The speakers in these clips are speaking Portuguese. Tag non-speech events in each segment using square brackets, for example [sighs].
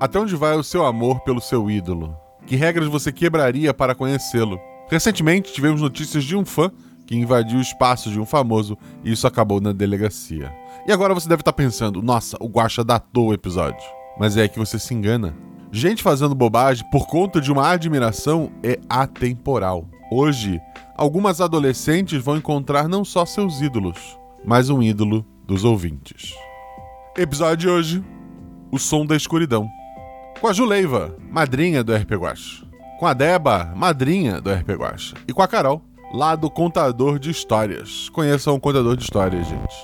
Até onde vai o seu amor pelo seu ídolo? Que regras você quebraria para conhecê-lo? Recentemente tivemos notícias de um fã que invadiu o espaço de um famoso e isso acabou na delegacia. E agora você deve estar pensando: nossa, o Guacha datou o episódio. Mas é que você se engana. Gente fazendo bobagem por conta de uma admiração é atemporal. Hoje, algumas adolescentes vão encontrar não só seus ídolos, mas um ídolo dos ouvintes. Episódio de hoje: O Som da Escuridão. Com a Juleiva, madrinha do RP Guacha. Com a Deba, madrinha do RP Guacha. E com a Carol, lá do Contador de Histórias. Conheçam o Contador de Histórias, gente.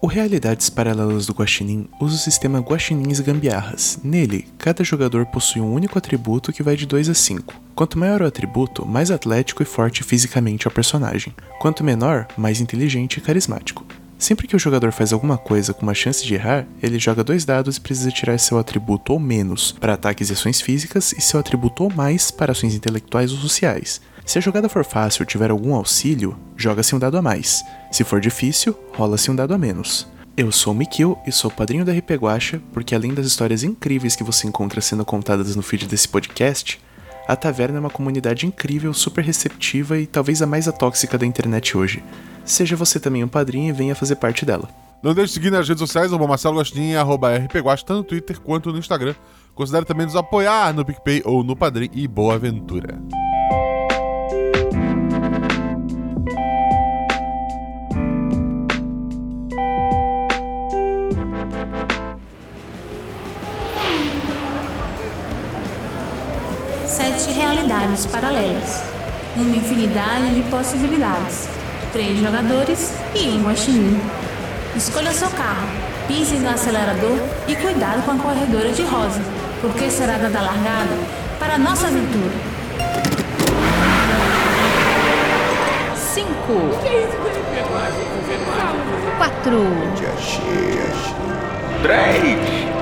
O Realidades Paralelas do Guaxinim usa o sistema Guaxinins Gambiarras. Nele, cada jogador possui um único atributo que vai de 2 a 5. Quanto maior o atributo, mais atlético e forte fisicamente é o personagem. Quanto menor, mais inteligente e carismático. Sempre que o jogador faz alguma coisa com uma chance de errar, ele joga dois dados e precisa tirar seu atributo ou menos para ataques e ações físicas e seu atributo ou mais para ações intelectuais ou sociais. Se a jogada for fácil ou tiver algum auxílio, joga-se um dado a mais. Se for difícil, rola-se um dado a menos. Eu sou o Mikil e sou padrinho da RP Guacha, porque além das histórias incríveis que você encontra sendo contadas no feed desse podcast, a Taverna é uma comunidade incrível, super receptiva e talvez a mais atóxica da internet hoje. Seja você também um padrinho e venha fazer parte dela. Não deixe de seguir nas redes sociais, arroba Marcelo Gostin e arroba rpguacha, tanto no Twitter quanto no Instagram. Considere também nos apoiar no PicPay ou no Padrim e boa aventura. Sete realidades paralelas. Uma infinidade de possibilidades. Três jogadores e um guaxinim. Escolha seu carro, pise no acelerador e cuidado com a corredora de rosa, porque será dada largada para a nossa aventura. Cinco. Quatro. Dois.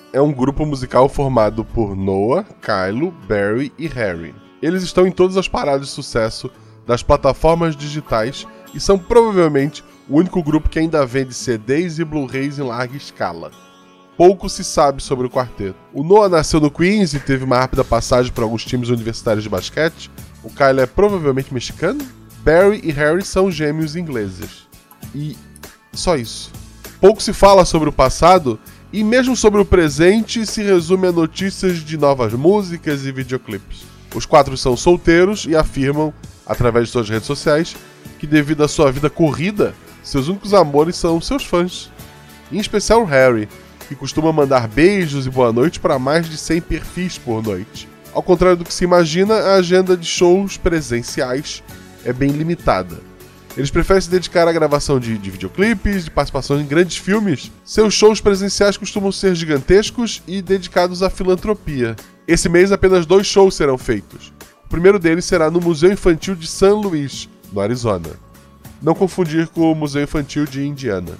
é um grupo musical formado por Noah, Kylo, Barry e Harry. Eles estão em todas as paradas de sucesso das plataformas digitais e são provavelmente o único grupo que ainda vende CDs e Blu-rays em larga escala. Pouco se sabe sobre o quarteto. O Noah nasceu no Queens e teve uma rápida passagem por alguns times universitários de basquete. O Kylo é provavelmente mexicano. Barry e Harry são gêmeos ingleses. E só isso. Pouco se fala sobre o passado e mesmo sobre o presente se resume a notícias de novas músicas e videoclipes. Os quatro são solteiros e afirmam, através de suas redes sociais, que devido à sua vida corrida, seus únicos amores são seus fãs. Em especial Harry, que costuma mandar beijos e boa noite para mais de 100 perfis por noite. Ao contrário do que se imagina, a agenda de shows presenciais é bem limitada. Eles preferem se dedicar à gravação de, de videoclipes, de participação em grandes filmes. Seus shows presenciais costumam ser gigantescos e dedicados à filantropia. Esse mês apenas dois shows serão feitos. O primeiro deles será no Museu Infantil de San Luís, no Arizona. Não confundir com o Museu Infantil de Indiana.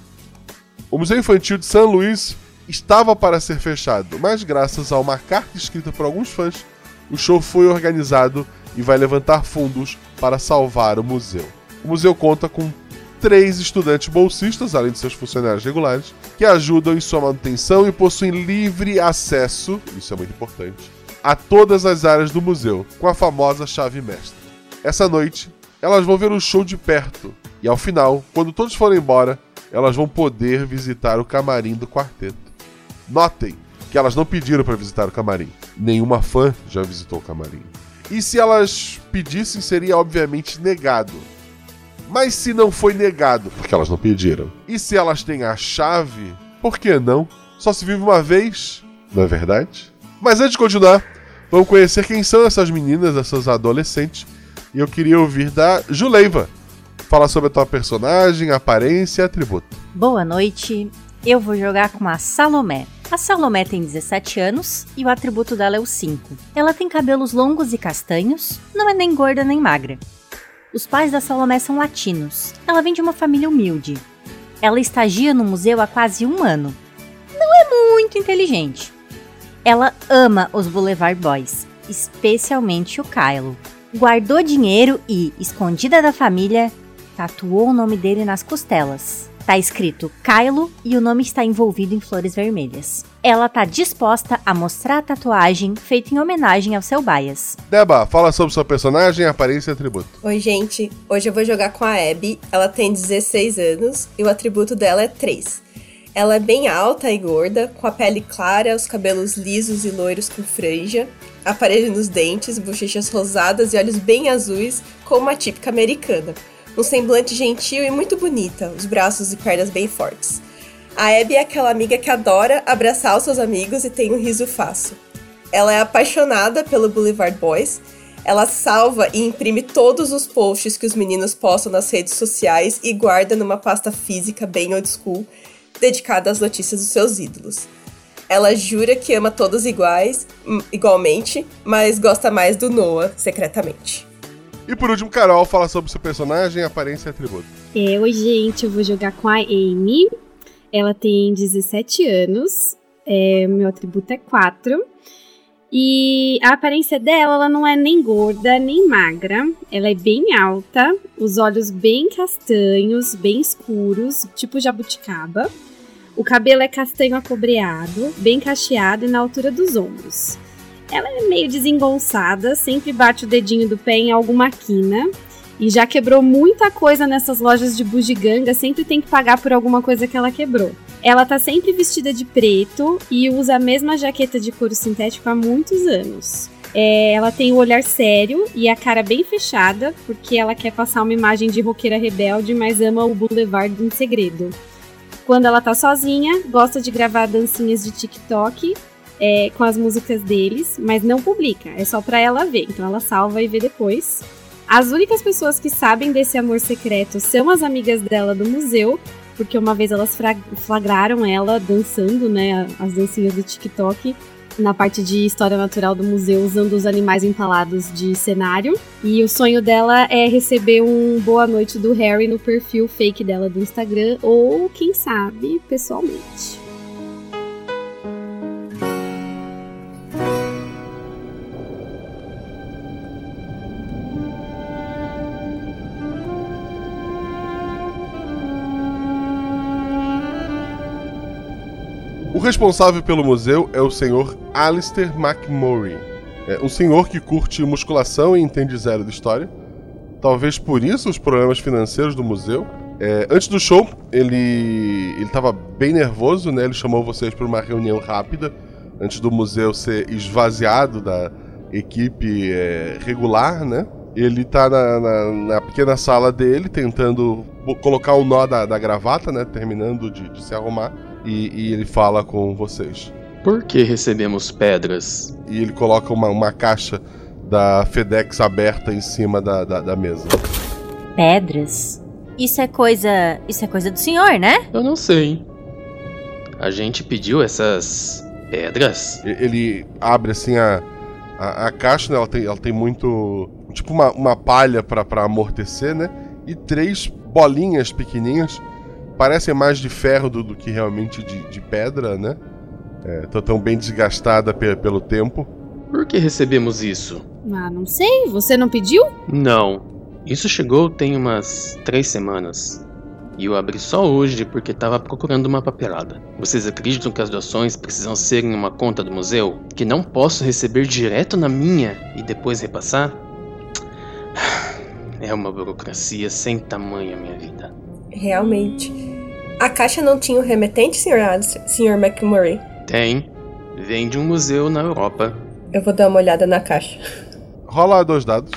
O Museu Infantil de San Luís estava para ser fechado, mas graças a uma carta escrita por alguns fãs, o show foi organizado e vai levantar fundos para salvar o museu. O museu conta com três estudantes bolsistas, além de seus funcionários regulares, que ajudam em sua manutenção e possuem livre acesso, isso é muito importante, a todas as áreas do museu, com a famosa chave mestra. Essa noite, elas vão ver o show de perto, e ao final, quando todos forem embora, elas vão poder visitar o camarim do quarteto. Notem que elas não pediram para visitar o camarim. Nenhuma fã já visitou o camarim. E se elas pedissem, seria obviamente negado. Mas se não foi negado, porque elas não pediram, e se elas têm a chave, por que não? Só se vive uma vez, não é verdade? Mas antes de continuar, vamos conhecer quem são essas meninas, essas adolescentes, e eu queria ouvir da Juleiva. Fala sobre a tua personagem, aparência e atributo. Boa noite. Eu vou jogar com a Salomé. A Salomé tem 17 anos e o atributo dela é o 5. Ela tem cabelos longos e castanhos, não é nem gorda nem magra. Os pais da Salomé são latinos. Ela vem de uma família humilde. Ela estagia no museu há quase um ano. Não é muito inteligente. Ela ama os Boulevard Boys, especialmente o Kylo. Guardou dinheiro e, escondida da família, tatuou o nome dele nas costelas. Tá escrito Kylo e o nome está envolvido em flores vermelhas. Ela tá disposta a mostrar a tatuagem feita em homenagem ao seu bias. Deba, fala sobre sua personagem, aparência e atributo. Oi, gente. Hoje eu vou jogar com a Abby. Ela tem 16 anos e o atributo dela é 3. Ela é bem alta e gorda, com a pele clara, os cabelos lisos e loiros com franja, aparelho nos dentes, bochechas rosadas e olhos bem azuis, como uma típica americana um semblante gentil e muito bonita, os braços e pernas bem fortes. A Abby é aquela amiga que adora abraçar os seus amigos e tem um riso fácil. Ela é apaixonada pelo Boulevard Boys. Ela salva e imprime todos os posts que os meninos postam nas redes sociais e guarda numa pasta física bem old school, dedicada às notícias dos seus ídolos. Ela jura que ama todos iguais, igualmente, mas gosta mais do Noah secretamente. E por último, Carol fala sobre seu personagem, aparência e atributo. É, oi, gente, eu vou jogar com a Amy. Ela tem 17 anos, é, meu atributo é 4. E a aparência dela, ela não é nem gorda, nem magra. Ela é bem alta, os olhos bem castanhos, bem escuros, tipo jabuticaba. O cabelo é castanho acobreado, bem cacheado e na altura dos ombros. Ela é meio desengonçada, sempre bate o dedinho do pé em alguma quina. E já quebrou muita coisa nessas lojas de bugiganga, sempre tem que pagar por alguma coisa que ela quebrou. Ela tá sempre vestida de preto e usa a mesma jaqueta de couro sintético há muitos anos. É, ela tem o olhar sério e a cara bem fechada, porque ela quer passar uma imagem de roqueira rebelde, mas ama o Boulevard em segredo. Quando ela tá sozinha, gosta de gravar dancinhas de TikTok é, com as músicas deles, mas não publica, é só pra ela ver. Então ela salva e vê depois. As únicas pessoas que sabem desse amor secreto são as amigas dela do museu, porque uma vez elas flagraram ela dançando, né, as dancinhas do TikTok na parte de história natural do museu usando os animais empalados de cenário. E o sonho dela é receber um boa noite do Harry no perfil fake dela do Instagram ou quem sabe pessoalmente. Responsável pelo museu é o senhor Alistair McMurray. É um senhor que curte musculação e entende zero de história. Talvez por isso os problemas financeiros do museu. É, antes do show, ele ele estava bem nervoso, né? Ele chamou vocês para uma reunião rápida antes do museu ser esvaziado da equipe é, regular, né? Ele está na, na, na, pequena sala dele tentando colocar o nó da, da gravata, né? Terminando de, de se arrumar e, e ele fala com vocês. Por que recebemos pedras? E ele coloca uma, uma caixa da FedEx aberta em cima da, da, da, mesa. Pedras? Isso é coisa. Isso é coisa do senhor, né? Eu não sei. A gente pediu essas pedras? Ele abre assim a, a, a caixa, né? Ela tem, ela tem muito. Tipo uma, uma palha para amortecer, né? E três bolinhas pequenininhas parecem mais de ferro do, do que realmente de, de pedra, né? É, tão bem desgastada pe pelo tempo. Por que recebemos isso? Ah, não sei. Você não pediu? Não. Isso chegou tem umas três semanas. E eu abri só hoje porque estava procurando uma papelada. Vocês acreditam que as doações precisam ser em uma conta do museu? Que não posso receber direto na minha e depois repassar? [sighs] É uma burocracia sem tamanho, minha vida. Realmente. A caixa não tinha o remetente, Sr. Sr. McMurray? Tem. Vem de um museu na Europa. Eu vou dar uma olhada na caixa. Rola dois dados.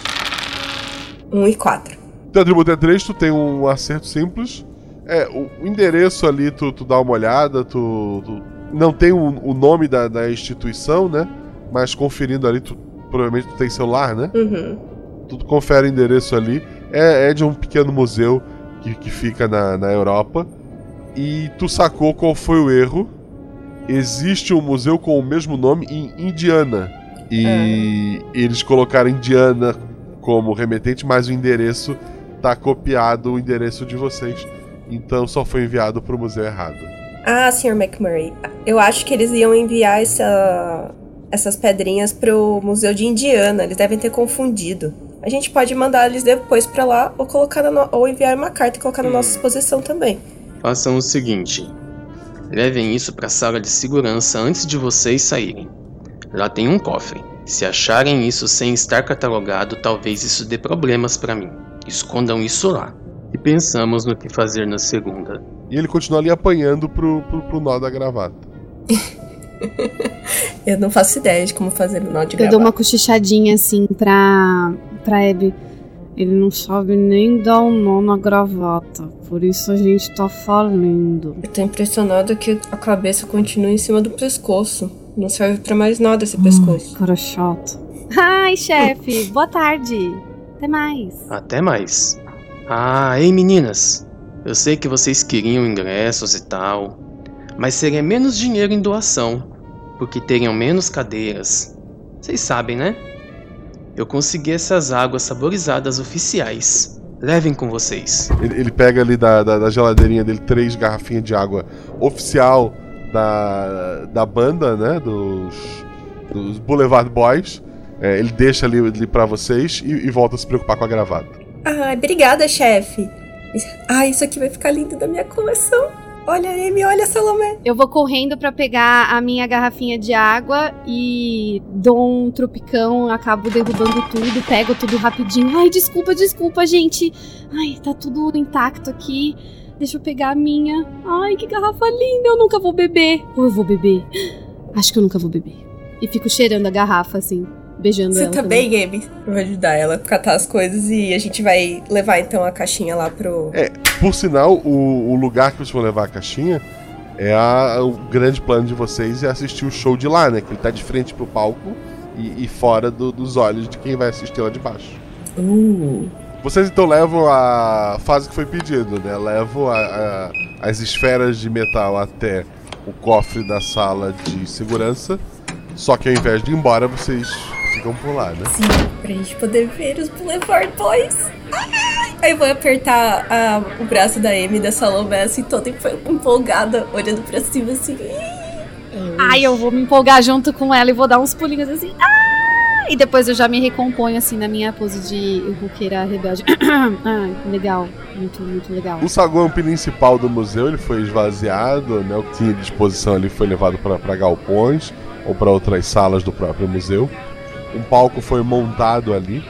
Um e quatro. Teu atributo é 3, tu tem um acerto simples. É, o, o endereço ali, tu, tu dá uma olhada, tu. tu não tem o, o nome da, da, instituição, né? Mas conferindo ali, tu provavelmente tu tem celular, né? Uhum. Tu confere o endereço ali. É, é de um pequeno museu que, que fica na, na Europa. e tu sacou qual foi o erro. Existe um museu com o mesmo nome em Indiana. E eles colocaram Indiana como remetente, mas o endereço tá copiado o endereço de vocês. Então só foi enviado pro museu errado. Ah, Sr. McMurray, eu acho que eles iam enviar essa, essas pedrinhas pro Museu de Indiana. Eles devem ter confundido. A gente pode mandar eles depois pra lá ou colocar na no- ou enviar uma carta e colocar na nossa exposição também. Façam o seguinte: levem isso para a sala de segurança antes de vocês saírem. Lá tem um cofre. Se acharem isso sem estar catalogado, talvez isso dê problemas para mim. Escondam isso lá. E pensamos no que fazer na segunda. E ele continua ali apanhando pro, pro, pro nó da gravata. [laughs] Eu não faço ideia de como fazer o nó de Eu dou gravata. uma cochichadinha assim pra, pra Abby. Ele não sabe nem dar um nó na gravata. Por isso a gente tá falindo. Eu tô impressionada que a cabeça continua em cima do pescoço. Não serve pra mais nada esse pescoço. Cara chato. Ai, chefe. Boa tarde. Até mais. Até mais. Ah, ei meninas! Eu sei que vocês queriam ingressos e tal, mas seria menos dinheiro em doação, porque teriam menos cadeiras. Vocês sabem, né? Eu consegui essas águas saborizadas oficiais. Levem com vocês. Ele, ele pega ali da, da, da geladeirinha dele três garrafinhas de água oficial da, da banda, né? Dos, dos Boulevard Boys. É, ele deixa ali, ali para vocês e, e volta a se preocupar com a gravata. Ai, obrigada, chefe. Ai, isso aqui vai ficar lindo da minha coleção. Olha, Amy, olha, Salomé. Eu vou correndo pra pegar a minha garrafinha de água e dou um tropicão, acabo derrubando tudo, pego tudo rapidinho. Ai, desculpa, desculpa, gente. Ai, tá tudo intacto aqui. Deixa eu pegar a minha. Ai, que garrafa linda, eu nunca vou beber. Ou eu vou beber? Acho que eu nunca vou beber. E fico cheirando a garrafa assim, beijando Você ela. tá também. Eu vou ajudar ela a catar as coisas e a gente vai levar então a caixinha lá pro. É, por sinal, o, o lugar que vocês vão levar a caixinha é a- o grande plano de vocês é assistir o show de lá, né? Que ele tá de frente pro palco e, e fora do- dos olhos de quem vai assistir lá de baixo. Uh. Vocês então levam a fase que foi pedido, né? Levam a- a- as esferas de metal até o cofre da sala de segurança. Só que ao invés de ir embora, vocês ficam por lá, né? Sim, pra gente poder ver os Boulevard Boys. Ai! Aí eu vou apertar ah, o braço da Amy da Salomé assim, toda empo- empolgada, olhando pra cima assim. Ai, eu vou me empolgar junto com ela e vou dar uns pulinhos assim. Ah! E depois eu já me recomponho assim na minha pose de roqueira rebelde. [coughs] Ai, legal. Muito, muito legal. O saguão principal do museu ele foi esvaziado, né? O que tinha de disposição ali foi levado para galpões ou para outras salas do próprio museu. Um palco foi montado ali.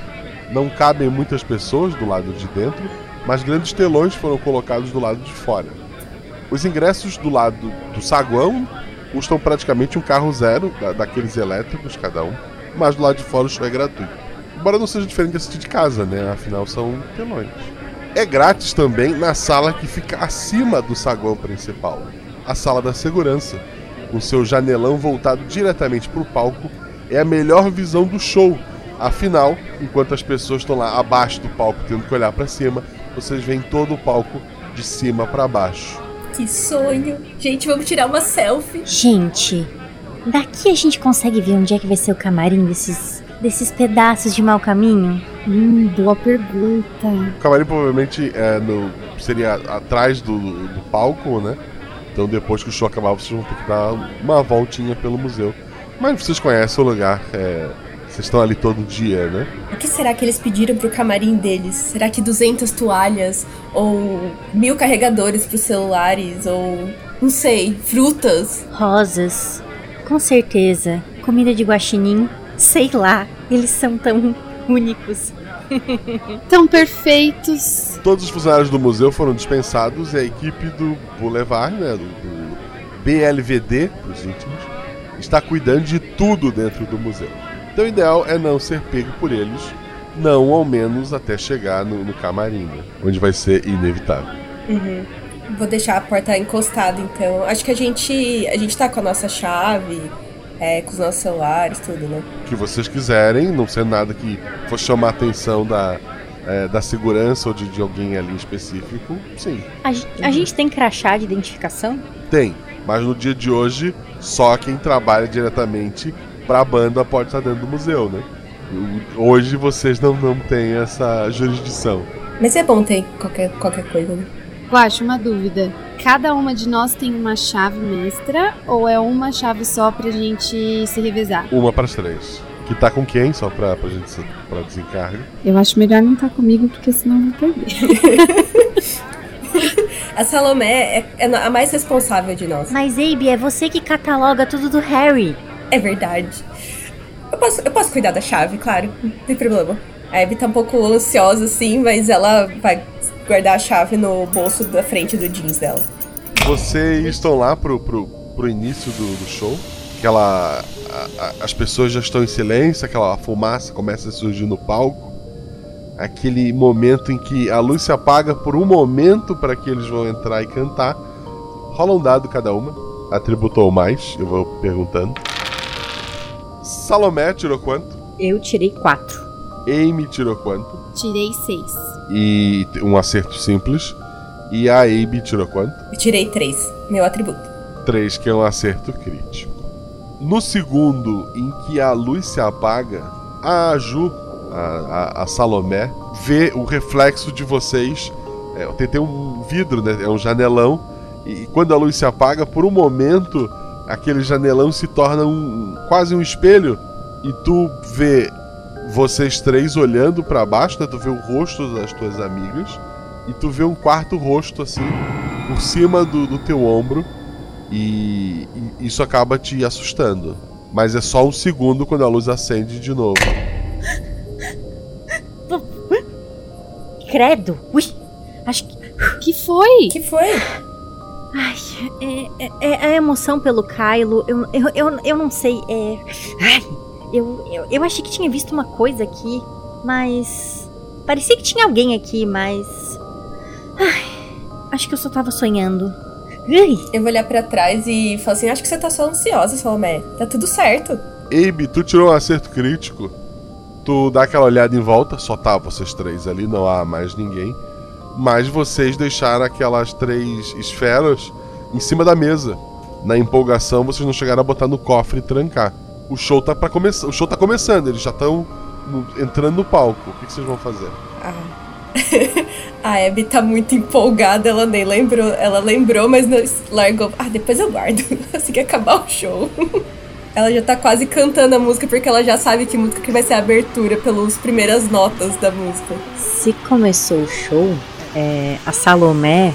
Não cabem muitas pessoas do lado de dentro, mas grandes telões foram colocados do lado de fora. Os ingressos do lado do saguão custam praticamente um carro zero, da- daqueles elétricos cada um, mas do lado de fora o show é gratuito. Embora não seja diferente de assistir de casa, né? Afinal são telões. É grátis também na sala que fica acima do saguão principal, a sala da segurança. Com seu janelão voltado diretamente para o palco, é a melhor visão do show. Afinal, enquanto as pessoas estão lá abaixo do palco tendo que olhar para cima, vocês veem todo o palco de cima para baixo. Que sonho! Gente, vamos tirar uma selfie. Gente, daqui a gente consegue ver onde é que vai ser o camarim desses, desses pedaços de mau caminho? Hum, boa pergunta. O camarim provavelmente é no, seria atrás do, do palco, né? Então depois que o show acabar, vocês vão ter que dar uma voltinha pelo museu. Mas vocês conhecem o lugar, é, vocês estão ali todo dia, né? O que será que eles pediram pro camarim deles? Será que 200 toalhas? Ou mil carregadores pros celulares? Ou, não sei, frutas? Rosas, com certeza. Comida de guaxinim, sei lá. Eles são tão únicos. [laughs] Tão perfeitos. Todos os funcionários do museu foram dispensados e a equipe do Boulevard, né, do, do BLVD, os íntimos, está cuidando de tudo dentro do museu. Então o ideal é não ser pego por eles, não ao menos até chegar no, no camarim, né, onde vai ser inevitável. Uhum. Vou deixar a porta encostada, então. Acho que a gente. A gente tá com a nossa chave, é, com os nossos celulares, tudo, né? O que vocês quiserem, não ser nada que for chamar a atenção da, é, da segurança ou de, de alguém ali específico, sim. A, a gente tem crachá de identificação? Tem. Mas no dia de hoje, só quem trabalha diretamente pra banda pode estar dentro do museu, né? Hoje vocês não, não têm essa jurisdição. Mas é bom ter qualquer, qualquer coisa, né? Guacho, uma dúvida. Cada uma de nós tem uma chave mestra ou é uma chave só pra gente se revezar? Uma para as três. Que tá com quem? Só pra, pra gente se- pra desencargo. Eu acho melhor não estar comigo porque senão eu vou perder. [laughs] [laughs] A Salomé é, é a mais responsável de nós. Mas, Abe, é você que cataloga tudo do Harry. É verdade. Eu posso, eu posso cuidar da chave, claro. Não tem problema. A Abby tá um pouco ansiosa, assim, mas ela vai guardar a chave no bolso da frente do jeans dela. Vocês estão lá pro, pro, pro início do, do show. Aquela. a- a- as pessoas já estão em silêncio, aquela fumaça começa a surgir no palco. Aquele momento em que a luz se apaga por um momento para que eles vão entrar e cantar. Rola um dado cada uma. Atributou mais, eu vou perguntando. Salomé tirou quanto? Eu tirei quatro. Amy tirou quanto? Tirei seis. E um acerto simples. E a Abe tirou quanto? Eu tirei três, meu atributo. 3, que é um acerto crítico. No segundo em que a luz se apaga, a Ju, a, a- a Salomé, vê o reflexo de vocês. É, tem, tem um vidro, né? É um janelão. E, e quando a luz se apaga, por um momento, aquele janelão se torna um quase um espelho. E tu vê vocês três olhando pra baixo, né? Tu vê o rosto das tuas amigas. E tu vê um quarto rosto assim, por cima do, do teu ombro. E, e isso acaba te assustando. Mas é só um segundo quando a luz acende de novo. Credo. Ui, acho que... Que foi? que foi? Ai, é, é- é a emoção pelo Kylo. Eu, eu, eu, eu não sei. É. Ai, eu, eu, eu achei que tinha visto uma coisa aqui, mas. Parecia que tinha alguém aqui, mas. Ai, acho que eu só tava sonhando. Ai, Eu vou olhar pra trás e falar assim: acho que você tá só ansiosa, Salomé. Tá tudo certo. Abe, tu tirou um acerto crítico. Tu dá aquela olhada em volta, só tá vocês três ali, não há mais ninguém. Mas vocês deixaram aquelas três esferas em cima da mesa. Na empolgação, vocês não chegaram a botar no cofre e trancar. O show tá para começar. O show tá começando, eles já estão entrando no palco. O que, que vocês vão fazer? [laughs] A Abby tá muito empolgada, ela nem lembrou. Ela lembrou, mas não largou. Ah, depois eu guardo. [laughs] Assim que acabar o show. [laughs] Ela já tá quase cantando a música porque ela já sabe que música que vai ser a abertura pelas primeiras notas da música. se começou o show, é, a Salomé,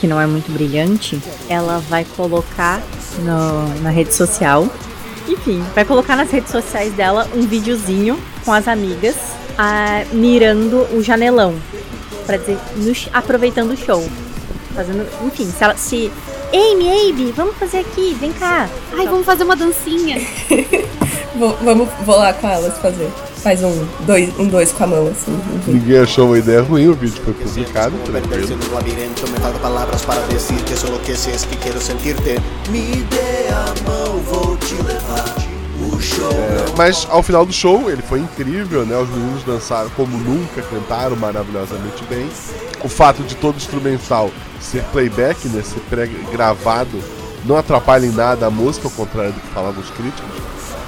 que não é muito brilhante, ela vai colocar no- na rede social. Enfim, vai colocar nas redes sociais dela um videozinho com as amigas ah, mirando o janelão. Pra dizer, no aproveitando o show. Fazendo. Enfim, se ela. Se. Amy, Abe, vamos fazer aqui, vem cá. Ai, vamos fazer uma dancinha. [laughs] Vou, vamos, vou lá com elas fazer. Faz um dois, um dois com a mão, assim. Ninguém achou uma ideia ruim, o vídeo foi publicado, tranquilo. me faltan palabras para decir que solo que sei es que quiero sentirte. Me dê a mão, vou te levar. Show Mas ao final do show, ele foi incrível, né? Os meninos dançaram como nunca, cantaram maravilhosamente bem. O fato de todo instrumental ser playback, né? Ser pré-gravado, não atrapalha em nada a música, ao contrário do que falavam os críticos.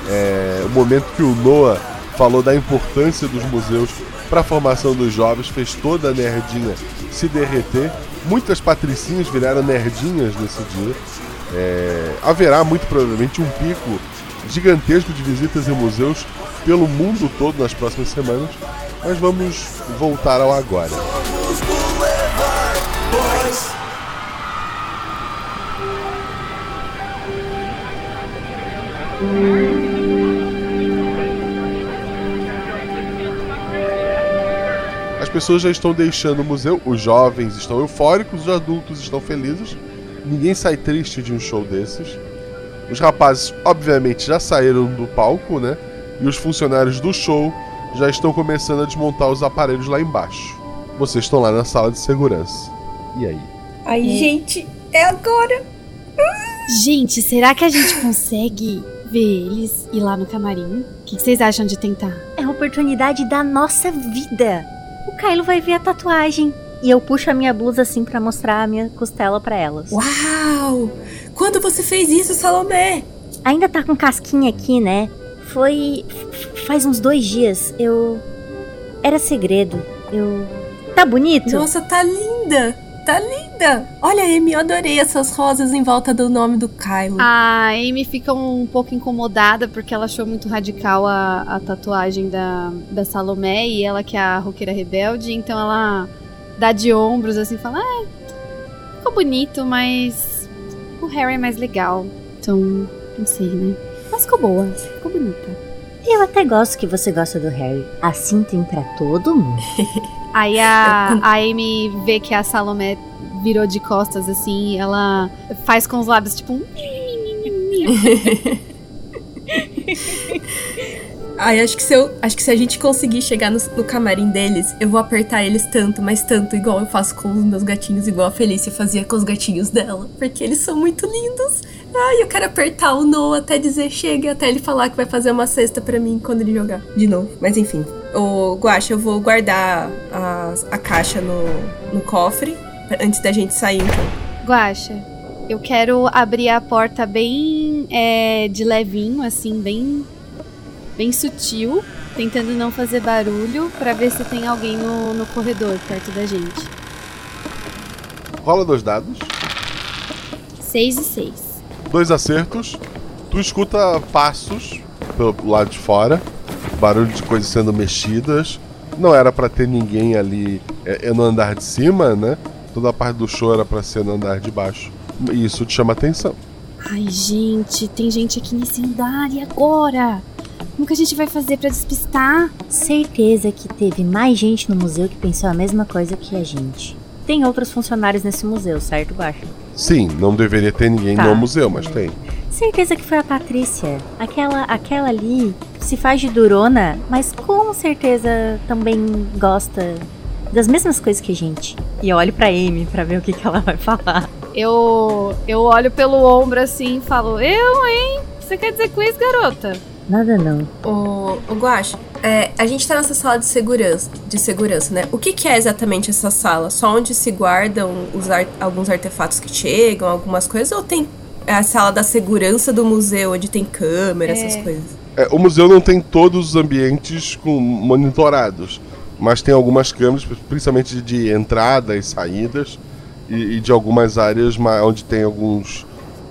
É, o momento que o Noah falou da importância dos museus para a formação dos jovens fez toda a nerdinha se derreter. Muitas patricinhas viraram nerdinhas nesse dia. É, haverá muito provavelmente um pico gigantesco de visitas em museus pelo mundo todo nas próximas semanas. Mas vamos voltar ao agora. As pessoas já estão deixando o museu, os jovens estão eufóricos, os adultos estão felizes. Ninguém sai triste de um show desses. Os rapazes, obviamente, já saíram do palco, né? E os funcionários do show já estão começando a desmontar os aparelhos lá embaixo. Vocês estão lá na sala de segurança. E aí? Ai, gente, é agora. Gente, será que a gente consegue ver eles ir lá no camarim? O que vocês acham de tentar? É a oportunidade da nossa vida. o Kylo vai ver a tatuagem. E eu puxo a minha blusa assim pra mostrar a minha costela pra elas. Uau! Quando você fez isso, Salomé? Ainda tá com casquinha aqui, né? Foi. faz uns dois dias. Eu. Era segredo. Eu. Tá bonito? Nossa, tá linda! Tá linda! Olha, Amy, eu adorei essas rosas em volta do nome do Kylo. A Amy fica um pouco incomodada porque ela achou muito radical a, a tatuagem da, da Salomé e ela que é a roqueira rebelde, então ela dá de ombros assim, fala: Ah, ficou bonito, mas o Harry é mais legal. Então, não sei, né? Mas ficou boa, ficou bonita. Eu até gosto que você gosta do Harry. Assim tem pra todo mundo. [laughs] Aí a, a Amy vê que a Salomé virou de costas assim, ela faz com os lábios tipo um. [laughs] [laughs] Ai, acho que se eu, acho que se a gente conseguir chegar no, no camarim deles, eu vou apertar eles tanto, mas tanto, igual eu faço com os meus gatinhos, igual a Felícia fazia com os gatinhos dela, porque eles são muito lindos. Ai, eu quero apertar o Noah até dizer chega, até ele falar que vai fazer uma cesta pra mim quando ele jogar de novo. Mas enfim, o Guacha, eu vou guardar a, a caixa no, no cofre antes da gente sair, então. Guaxa, eu quero abrir a porta bem é, de levinho, assim, bem, bem sutil, tentando não fazer barulho, pra ver se tem alguém no, no corredor perto da gente. Rola dois dados. Seis e seis. Dois acertos. Tu escuta passos pelo lado de fora, barulho de coisas sendo mexidas. Não era pra ter ninguém ali é, é no andar de cima, né? Toda a parte do show era pra ser no andar de baixo. E isso te chama atenção. Ai, gente, tem gente aqui nesse andar e agora? Como que a gente vai fazer pra despistar? Certeza que teve mais gente no museu que pensou a mesma coisa que a gente. Tem outros funcionários nesse museu, certo, Guaxa? Sim, não deveria ter ninguém Tá. no museu, mas tem. Certeza que foi a Patrícia. Aquela, aquela ali se faz de durona, mas com certeza também gosta das mesmas coisas que a gente. E eu olho pra Amy pra ver o que, que ela vai falar. Eu, eu olho pelo ombro assim e falo: Eu, hein? Você quer dizer com isso, garota? Nada não. O, o Guache, é, a gente tá nessa sala de segurança, de segurança, né? O que, que é exatamente essa sala? Só onde se guardam os ar- alguns artefatos que chegam, algumas coisas? Ou tem a sala da segurança do museu, onde tem câmera, essas coisas? É, o museu não tem todos os ambientes com monitorados, mas tem algumas câmeras, principalmente de entrada e saídas, e, e de algumas áreas onde tem alguns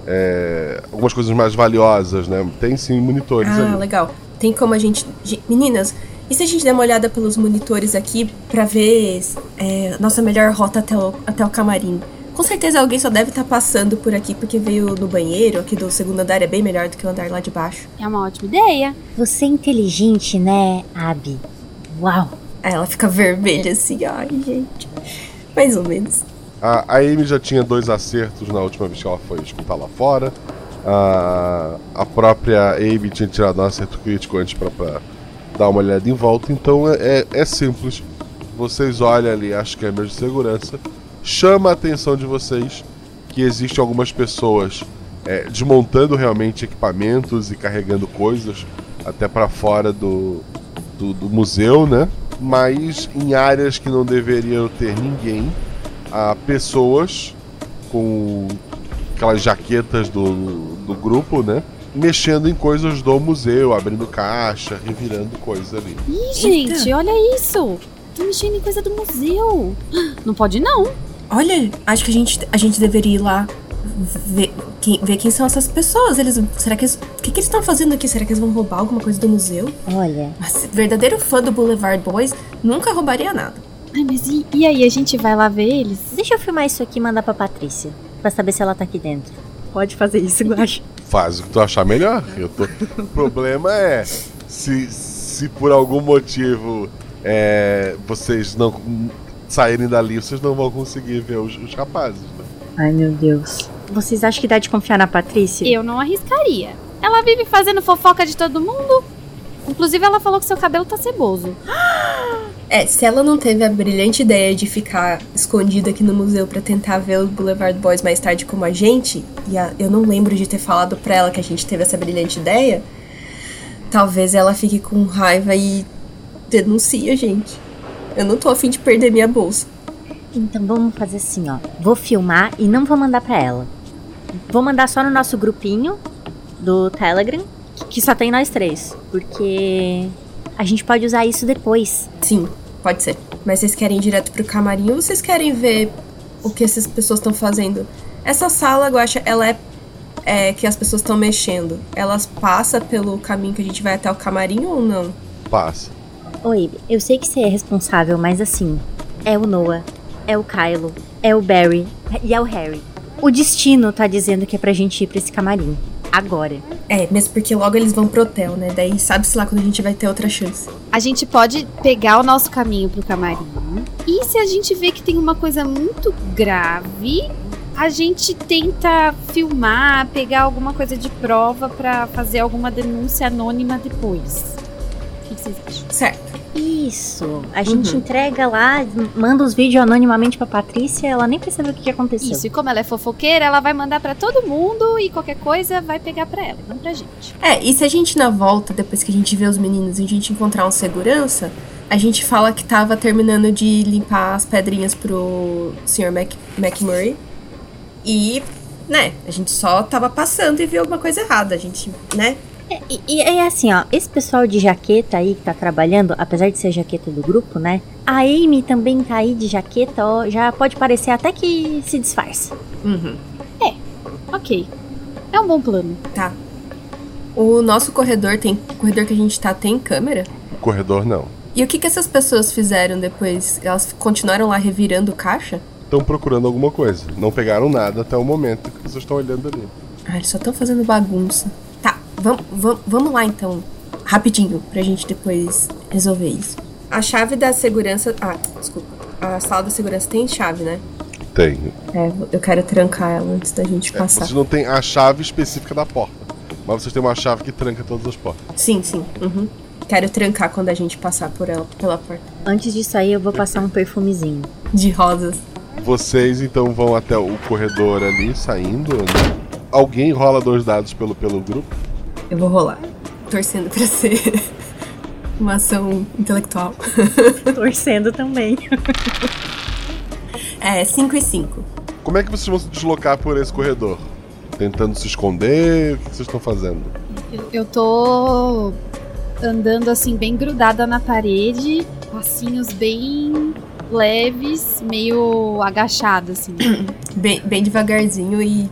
é, algumas coisas mais valiosas, né? Tem sim monitores Ah, ali. legal. Tem como a gente. ge- Meninas, e se a gente der uma olhada pelos monitores aqui pra ver é, nossa melhor rota até o, até o camarim? Com certeza alguém só deve estar passando por aqui porque veio no banheiro aqui do segundo andar, é bem melhor do que o andar lá de baixo. É uma ótima ideia. Você é inteligente, né, Abby? Uau! Aí ela fica vermelha assim, ai, gente. Mais ou menos. A, a Amy já tinha dois acertos na última vez que ela foi escutar lá fora. A, a própria Amy tinha tirado um acerto crítico antes pra dar uma olhada em volta. Então é, é- é simples. Vocês olham ali as câmeras de segurança. Chama a atenção de vocês que existem algumas pessoas é, desmontando realmente equipamentos e carregando coisas até pra fora do, do, do museu, né? Mas em áreas que não deveriam ter ninguém, há pessoas com aquelas jaquetas do, do grupo, né? Mexendo em coisas do museu, abrindo caixa, revirando coisas ali. Ih, gente, olha isso. Tô mexendo em coisa do museu. [gasps] Não pode, não. Olha, acho que a gente, a gente deveria ir lá ver quem, ver quem são essas pessoas. Eles. Será que eles. O que, que eles estão fazendo aqui? Será que eles vão roubar alguma coisa do museu? Olha, Mas verdadeiro fã do Boulevard Boys nunca roubaria nada. Ai, mas e, e aí, a gente vai lá ver eles? deixa eu filmar isso aqui e mandar pra Patrícia. Pra saber se ela tá aqui dentro. Pode fazer isso, Guaxa. [laughs] Faz o que tu achar melhor. Eu tô... o problema é se, se por algum motivo é, vocês não saírem dali, vocês não vão conseguir ver os, os rapazes. Né? Ai, meu Deus. Vocês acham que dá de confiar na Patrícia? Eu não arriscaria. Ela vive fazendo fofoca de todo mundo. Inclusive, ela falou que seu cabelo tá ceboso. [gasps] É, se ela não teve a brilhante ideia de ficar escondida aqui no museu pra tentar ver os Boulevard Boys mais tarde como a gente, e a- eu não lembro de ter falado pra ela que a gente teve essa brilhante ideia, talvez ela fique com raiva e denuncie a gente. Eu não tô afim de perder minha bolsa. Então vamos fazer assim, ó. Vou filmar e não vou mandar pra ela. Vou mandar só no nosso grupinho do Telegram, que só tem nós três. Porque a gente pode usar isso depois. Sim, pode ser. Mas vocês querem ir direto pro camarim ou vocês querem ver o que essas pessoas estão fazendo? Essa sala, Guaxa, ela é, é que as pessoas estão mexendo. Elas passam pelo caminho que a gente vai até o camarim ou não? Passa. Oi, eu sei que você é responsável, mas assim, é o Noah, é o Kylo, é o Barry e é o Harry. O destino tá dizendo que é pra gente ir pra esse camarim. Agora. É, mesmo porque logo eles vão pro hotel, né? Daí sabe-se lá quando a gente vai ter outra chance. A gente pode pegar o nosso caminho pro camarim. E se a gente vê que tem uma coisa muito grave, a gente tenta filmar, pegar alguma coisa de prova pra fazer alguma denúncia anônima depois. O que vocês acham? Certo. Isso. A gente Uhum. entrega lá, manda os vídeos anonimamente pra Patrícia, ela nem percebeu o que, que aconteceu. Isso, e como ela é fofoqueira, ela vai mandar pra todo mundo e qualquer coisa vai pegar pra ela, não pra gente. É, e se a gente na volta, depois que a gente vê os meninos e a gente encontrar um segurança, a gente fala que tava terminando de limpar as pedrinhas pro Sr. Mac McMurray. E, né, a gente só tava passando e viu alguma coisa errada. A gente, né? E, e é assim, ó, esse pessoal de jaqueta aí que tá trabalhando, apesar de ser a jaqueta do grupo, né? A Amy também tá aí de jaqueta, ó, já pode parecer até que se disfarça. Uhum. Ok. É um bom plano. Tá. O nosso corredor tem. O corredor que a gente tá tem câmera? O corredor não. E o que, que essas pessoas fizeram depois? Elas continuaram lá revirando caixa? Estão procurando alguma coisa. Não pegaram nada até o momento que vocês estão olhando ali. Ah, eles só estão fazendo bagunça. Vamos vam, vamos lá então. Rapidinho, pra gente depois resolver isso. A chave da segurança. Ah, desculpa. A sala da segurança tem chave, né? Tem. É, eu quero trancar ela antes da gente É, passar. vocês não têm a chave específica da porta. Mas vocês têm uma chave que tranca todas as portas. Sim, sim. Uhum. Quero trancar quando a gente passar por ela, pela porta. Antes disso aí, eu vou passar um perfumezinho. De rosas. Vocês então vão até o corredor ali, saindo. né? Alguém rola dois dados pelo, pelo grupo. Eu vou rolar. Torcendo pra ser [laughs] uma ação intelectual. [laughs] Torcendo também. É, 5 e 5. Como é que vocês vão se deslocar por esse corredor? Tentando se esconder? O que vocês estão fazendo? Eu, eu tô andando assim, bem grudada na parede, passinhos bem leves, meio agachada, assim. Bem, bem devagarzinho e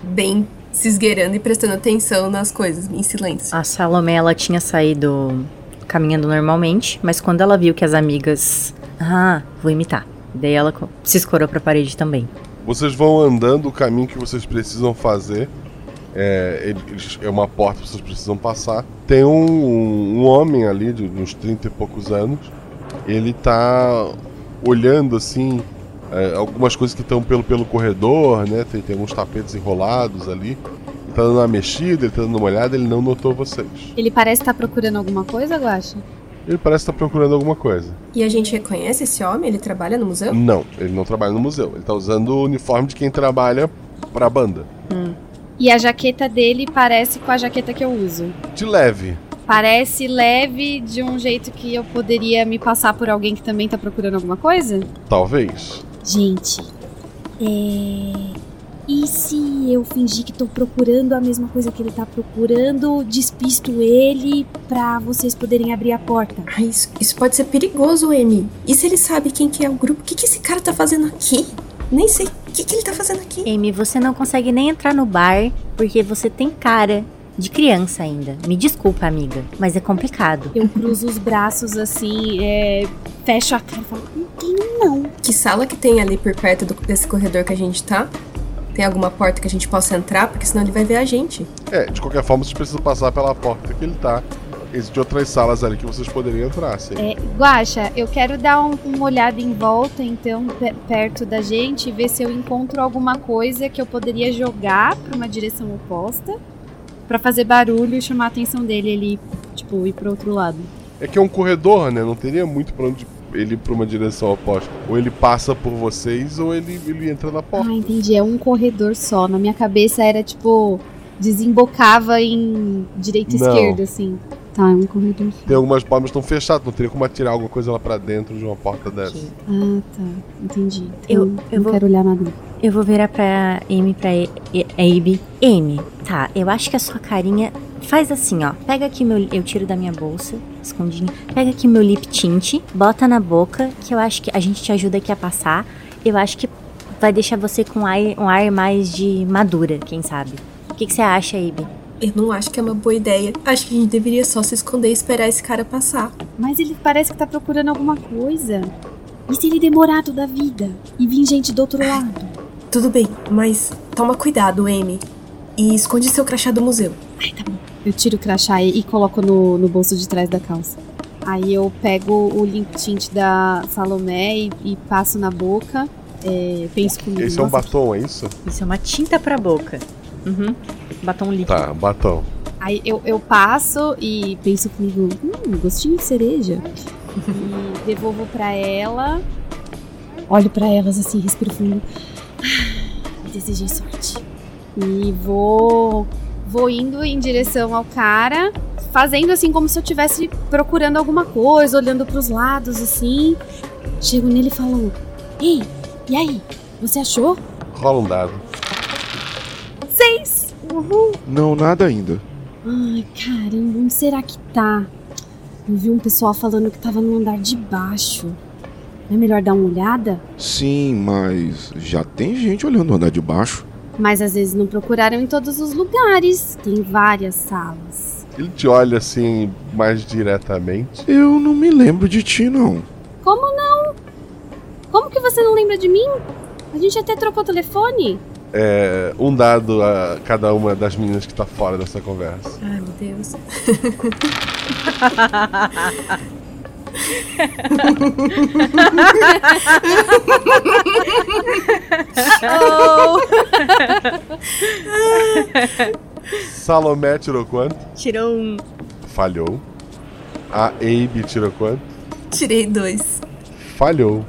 bem se esgueirando e prestando atenção nas coisas, em silêncio. A Salomé, ela tinha saído caminhando normalmente, mas quando ela viu que as amigas. Ah, vou imitar. Daí ela se escorou pra parede também. Vocês vão andando o caminho que vocês precisam fazer. É, é uma porta que vocês precisam passar. Tem um, um homem ali de uns 30 e poucos anos. Ele tá olhando assim é, algumas coisas que estão pelo, pelo corredor, né? Tem, tem alguns tapetes enrolados ali. Ele tá dando uma mexida, ele tá dando uma olhada, ele não notou vocês. Ele parece estar procurando alguma coisa, Guaxa? Ele parece estar procurando alguma coisa. E a gente reconhece esse homem? Ele trabalha no museu? Não, ele não trabalha no museu. Ele tá usando o uniforme de quem trabalha pra banda. E a jaqueta dele parece com a jaqueta que eu uso. De leve. Parece leve de um jeito que eu poderia me passar por alguém que também tá procurando alguma coisa? Talvez. Gente, é. E se eu fingir que tô procurando a mesma coisa que ele tá procurando, despisto ele pra vocês poderem abrir a porta? Ah, isso, isso pode ser perigoso, Amy. E se ele sabe quem que é o grupo? O que, que esse cara tá fazendo aqui? Nem sei. O que, que ele tá fazendo aqui? Amy, você não consegue nem entrar no bar porque você tem cara de criança ainda. Me desculpa, amiga, mas é complicado. Eu cruzo os braços assim, é, fecho a cara e falo, não tenho não. Que sala que tem ali por perto do- desse corredor que a gente tá? Tem alguma porta que a gente possa entrar? Porque senão ele vai ver a gente. É, de qualquer forma, vocês precisam passar pela porta que ele tá. Existem outras salas ali que vocês poderiam entrar, sim. É, Guaxa, eu quero dar um- uma olhada em volta, então, pe- perto da gente, e ver se eu encontro alguma coisa que eu poderia jogar pra uma direção oposta, pra fazer barulho e chamar a atenção dele, ele, tipo, ir pro outro lado. É que é um corredor, né? Não teria muito pra onde ele ir pra uma direção oposta. Ou ele passa por vocês, ou ele, ele entra na porta. Ah, entendi, é um corredor só. Na minha cabeça era, tipo, desembocava em direita e esquerda, assim. Tá, é um corredor. Tem algumas portas que estão fechadas, não teria como atirar alguma coisa lá pra dentro de uma porta dessa. Ah, tá. Entendi. Eu- Então, eu não vou- quero olhar nada. Eu vou virar pra Amy, pra Abe. Amy, tá, eu acho que a sua carinha. Faz assim, ó. Pega aqui meu. Eu tiro da minha bolsa, escondidinho. Pega aqui meu lip tint, bota na boca, que eu acho que a gente te ajuda aqui a passar. Eu acho que vai deixar você com ar, um ar mais de madura, quem sabe. O que, que você acha, Abe? Eu não acho que é uma boa ideia. Acho que a gente deveria só se esconder e esperar esse cara passar. Mas ele parece que tá procurando alguma coisa. E se ele demorar toda a vida? E vir gente do outro lado? Tudo bem, mas toma cuidado, Amy. E esconde seu crachá do museu. Ai, tá bom. Eu tiro o crachá e, e coloco no, no bolso de trás da calça. Aí eu pego o lip tint da Salomé e, e passo na boca. É, penso comigo. Esse é um "Nossa, batom, é isso? Isso é uma tinta pra boca. Uhum. Batom líquido. Tá, batom. Aí eu, eu passo e penso comigo, hum, gostinho de cereja. E devolvo pra ela. Olho pra elas assim, respiro fundo. Ah, Desejei sorte. E vou vou indo em direção ao cara, fazendo assim como se eu estivesse procurando alguma coisa, olhando pros lados assim. Chego nele e falo: "Ei, e aí? Você achou?" Rola um dado. Seis. Uhul. Não, nada ainda. Ai, caramba, onde será que tá? Eu vi um pessoal falando que tava no andar de baixo. Não é melhor dar uma olhada? Sim, mas já tem gente olhando o andar de baixo. Mas às vezes não procuraram em todos os lugares. Tem várias salas. Ele te olha assim mais diretamente. Eu não me lembro de ti, não. Como não? Como que você não lembra de mim? A gente até trocou telefone. É, um dado a cada uma das meninas que tá fora dessa conversa. Ai, meu Deus. Salomé tirou quanto? Tirou um. Falhou. A Abe tirou quanto? Tirei dois. Falhou.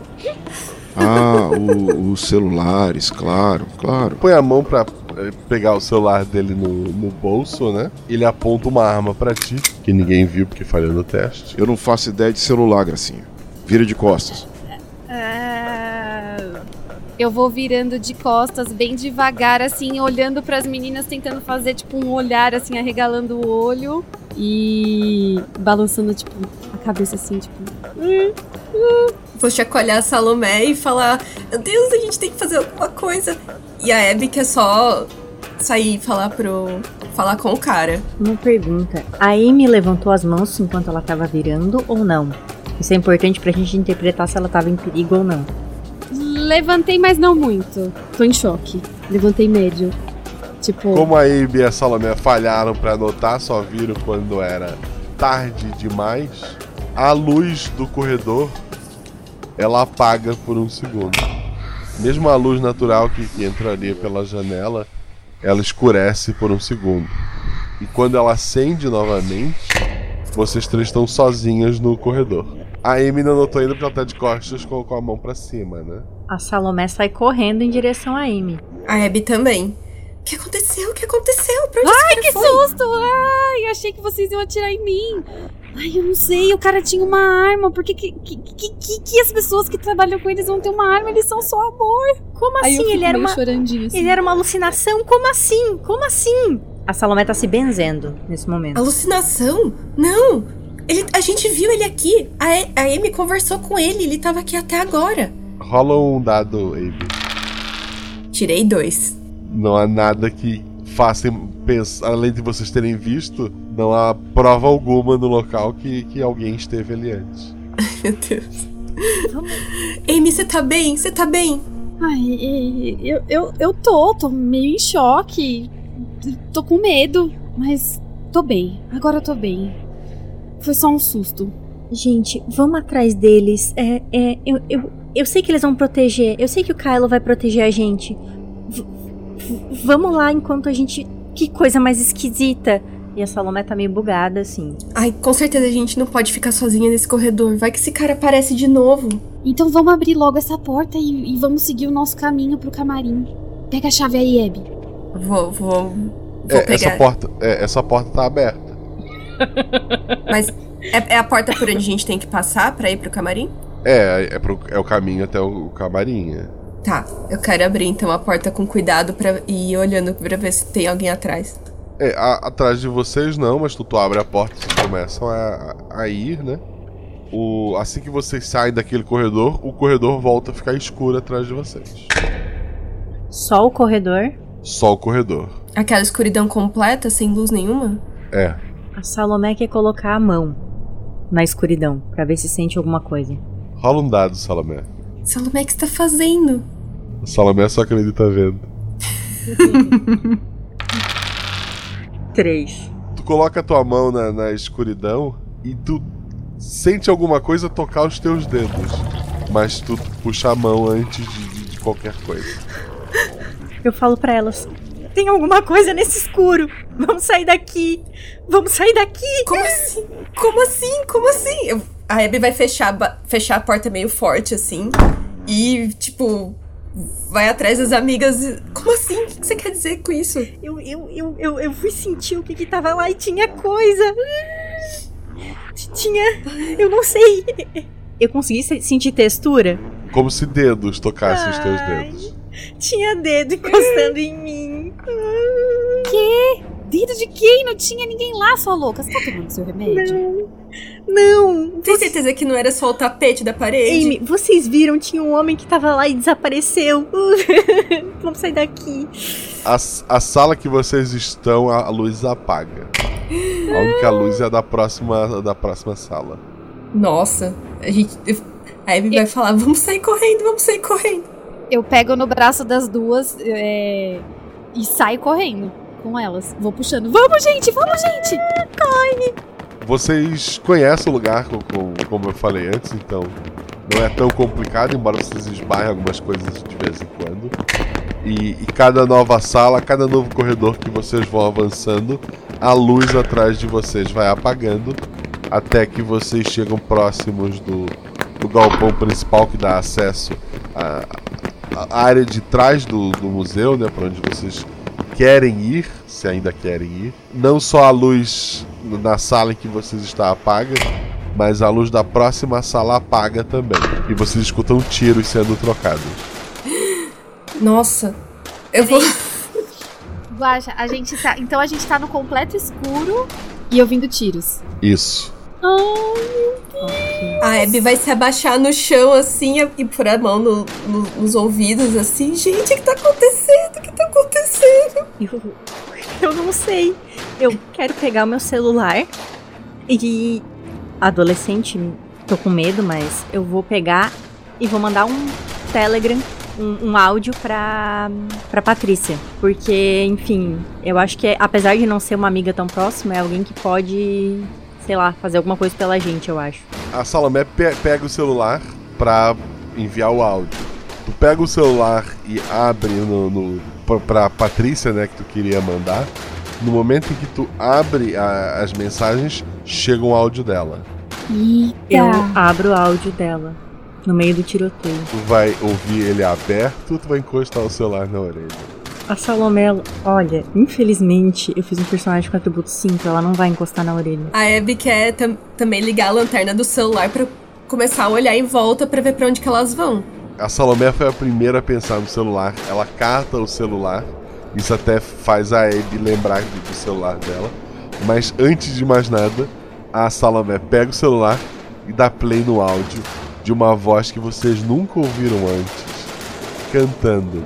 Ah, o- os celulares, claro, claro. Põe a mão pra eh, pegar o celular dele no, no bolso, né? Ele aponta uma arma pra ti, que ninguém viu porque falhou no teste. Eu não faço ideia de celular, Gracinha. Vira de costas. Ah, Eu vou virando de costas bem devagar, assim, olhando pras meninas, tentando fazer tipo um olhar, assim, arregalando o olho e balançando, tipo, cabeça assim, tipo. Vou chacoalhar a Salomé e falar: Meu Deus, a gente tem que fazer alguma coisa. E a Abby quer só sair e falar pro. falar com o cara. Uma pergunta. A Amy levantou as mãos enquanto ela tava virando ou não? Isso é importante pra gente interpretar se ela tava em perigo ou não. Levantei, mas não muito. Tô em choque. Levantei médio. Tipo. Como a Abe e a Salomé falharam pra anotar, só viram quando era tarde demais, a luz do corredor ela apaga por um segundo. Mesmo a luz natural que, que entraria pela janela, ela escurece por um segundo. E quando ela acende novamente, vocês três estão sozinhas no corredor. A Amy não notou ainda porque ela tá de costas com, com a mão pra cima, né? A Salomé sai correndo em direção a Amy. A Abby também. O que aconteceu? O que aconteceu? Pra onde Ai, que foi? susto! Ai, achei que vocês iam atirar em mim. Ai, eu não sei, o cara tinha uma arma. Por que, que, que, que, que as pessoas que trabalham com eles vão ter uma arma? Eles são só amor. Como Aí eu assim? fico Ele era uma. chorandinho, assim. Ele era uma alucinação? Como assim? Como assim? A Salomé tá se benzendo nesse momento. Alucinação? Não! Ele, a gente viu ele aqui. A, E- a Amy conversou com ele. Ele tava aqui até agora. Rola um dado, Abe. Tirei dois. Não há nada que faça pensar, além de vocês terem visto, não há prova alguma no local que, que alguém esteve ali antes. [laughs] Meu Deus. Amy, você tá bem? Você tá bem? Ai, eu, eu, eu tô, tô meio em choque. Tô com medo, mas tô bem. Agora eu tô bem. Foi só um susto. Gente, vamos atrás deles. É, é, eu, eu, eu sei que eles vão proteger. Eu sei que o Kylo vai proteger a gente. V- vamos lá enquanto a gente. Que coisa mais esquisita. E a Salomé tá meio bugada, assim. Ai, com certeza a gente não pode ficar sozinha nesse corredor. Vai que esse cara aparece de novo. Então vamos abrir logo essa porta e, e vamos seguir o nosso caminho pro camarim. Pega a chave aí, Abby. Vou, vou. Vou É, pegar. essa porta, é, essa porta tá aberta. [laughs] Mas é, é a porta por onde a gente tem que passar pra ir pro camarim? É, é, pro- é o caminho até o camarim. é. Tá, eu quero abrir então a porta com cuidado pra ir olhando pra ver se tem alguém atrás. É, a- atrás de vocês não, mas tu, tu abre a porta e começam a, a ir, né? O, assim que vocês saem daquele corredor, o corredor volta a ficar escuro atrás de vocês. Só o corredor. Só o corredor. Aquela escuridão completa, sem luz nenhuma? É. A Salomé quer colocar a mão na escuridão pra ver se sente alguma coisa. Rola um dado, Salomé. Salomé, o que você tá fazendo? Salomé só acredita vendo. [laughs] Três. Tu coloca a tua mão na, na escuridão e tu sente alguma coisa tocar os teus dedos. Mas tu puxa a mão antes de, de- de qualquer coisa. Eu falo pra elas: tem alguma coisa nesse escuro. Vamos sair daqui. Vamos sair daqui. Como assim? Como assim? Como assim? Eu- a Abby vai fechar, fechar a porta meio forte, assim. E, tipo, vai atrás das amigas. e- Como assim? O que você quer dizer com isso? Eu, eu, eu, eu, eu fui sentir o que que tava lá e tinha coisa. Tinha. Eu não sei. Eu consegui se- sentir textura? Como se dedos tocassem os teus Ai. dedos. Tinha dedo encostando em mim. Que? Dedo de quem? Não tinha ninguém lá, sua louca. Você tá tomando seu remédio? Não. Tem certeza que não era só o tapete da parede? Amy, vocês viram? Tinha um homem que tava lá e desapareceu. [laughs] Vamos sair daqui. A, a sala que vocês estão, a, luz apaga. A única luz é a da próxima, da próxima sala. Nossa, a gente. A Abby vai falar: vamos sair correndo, vamos sair correndo. Eu pego no braço das duas é, e saio correndo com elas. Vou puxando. Vamos, gente! Vamos, gente! Corre! Vocês conhecem o lugar, co- co- como eu falei antes, então não é tão complicado, embora vocês esbarrem algumas coisas de vez em quando. E, e cada nova sala, cada novo corredor que vocês vão avançando, a luz atrás de vocês vai apagando até que vocês chegam próximos do, do galpão principal que dá acesso à, à área de trás do, do museu, né, para onde vocês querem ir, se ainda querem ir. Não só a luz na sala em que vocês estão apaga, mas a luz da próxima sala apaga também. E vocês escutam tiros sendo trocados. Nossa, eu vou. Guaxa, a gente tá. Então a gente tá no completo escuro e ouvindo tiros. Isso. A Abby vai se abaixar no chão assim e pôr a mão no- no- nos ouvidos assim. Gente, o que tá acontecendo? O que tá acontecendo? Eu, eu não sei. Eu quero pegar o meu celular e. Adolescente, tô com medo, mas eu vou pegar e vou mandar um Telegram, um, um áudio pra, pra Patrícia. Porque, enfim, eu acho que, apesar de não ser uma amiga tão próxima, é alguém que pode, sei lá, fazer alguma coisa pela gente, eu acho. A Salomé pe- pega o celular pra enviar o áudio. Tu pega o celular e abre no, no, pra, pra Patrícia, né, que tu queria mandar. No momento em que tu abre a- as mensagens, chega um áudio dela. Eu abro o áudio dela no meio do tiroteio. Tu vai ouvir ele aberto, tu vai encostar o celular na orelha. A Salomé, olha, infelizmente eu fiz um personagem com atributo 5, ela não vai encostar na orelha. A Abby quer tam- também ligar a lanterna do celular pra começar a olhar em volta pra ver pra onde que elas vão. A Salomé foi a primeira a pensar no celular. Ela cata o celular. Isso até faz a Abby lembrar do celular dela. Mas antes de mais nada, a Salomé pega o celular e dá play no áudio de uma voz que vocês nunca ouviram antes, cantando.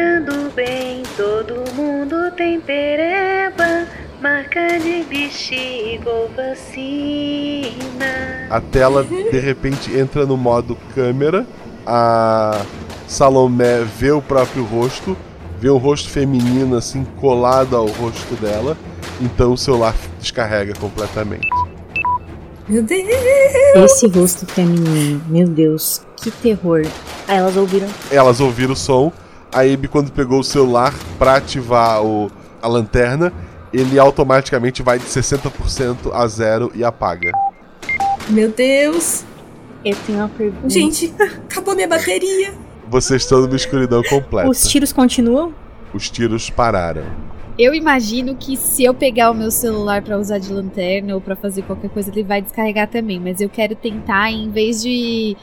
Procurando bem, todo mundo tem pereba, marca de bexiga ou vacina. A tela de repente entra no modo câmera. A Salomé vê o próprio rosto, vê um rosto feminino assim colado ao rosto dela. Então o celular descarrega completamente. Meu Deus! Esse rosto feminino, meu Deus, que terror. Elas ouviram. Elas ouviram o som. A Abe, quando pegou o celular pra ativar o, a lanterna, ele automaticamente vai de 60% a zero e apaga. Meu Deus! Eu tenho uma pergunta. Gente, [laughs] acabou minha bateria. Vocês estão numa escuridão completa. Os tiros continuam? Os tiros pararam. Eu imagino que se eu pegar o meu celular pra usar de lanterna ou pra fazer qualquer coisa, ele vai descarregar também. Mas eu quero tentar, em vez de,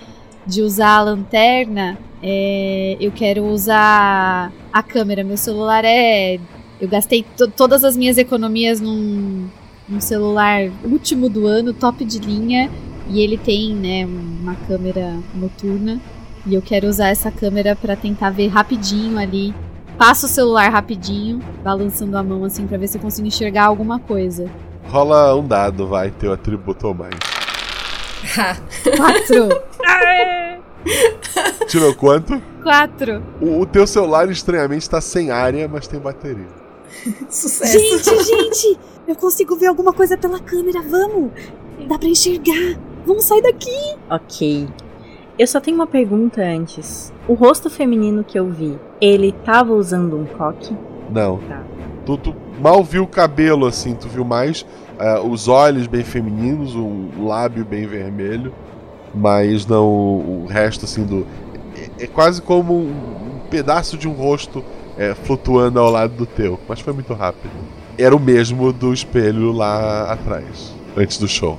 de usar a lanterna, é, eu quero usar a câmera. Meu celular é. Eu gastei to- todas as minhas economias num, num celular último do ano, top de linha. E ele tem, né, uma câmera noturna. E eu quero usar essa câmera pra tentar ver rapidinho ali. Passo o celular rapidinho, balançando a mão assim pra ver se eu consigo enxergar alguma coisa. Rola um dado, vai, teu atributo ou mais. Quatro! [laughs] [laughs] Tirou quanto? Quatro! O, o teu celular, estranhamente, tá sem área, mas tem bateria. [laughs] Sucesso. Gente, [laughs] gente! Eu consigo ver alguma coisa pela câmera, vamos! Dá pra enxergar! Vamos sair daqui! Ok. Eu só tenho uma pergunta antes. O rosto feminino que eu vi, ele tava usando um coque? Não. Tá. Tu, tu mal viu o cabelo, assim, tu viu mais ah, os olhos bem femininos, um lábio bem vermelho, mas não o, resto, assim, do. É, é quase como um, pedaço de um rosto é, flutuando ao lado do teu, mas foi muito rápido. Era o mesmo do espelho lá atrás, antes do show.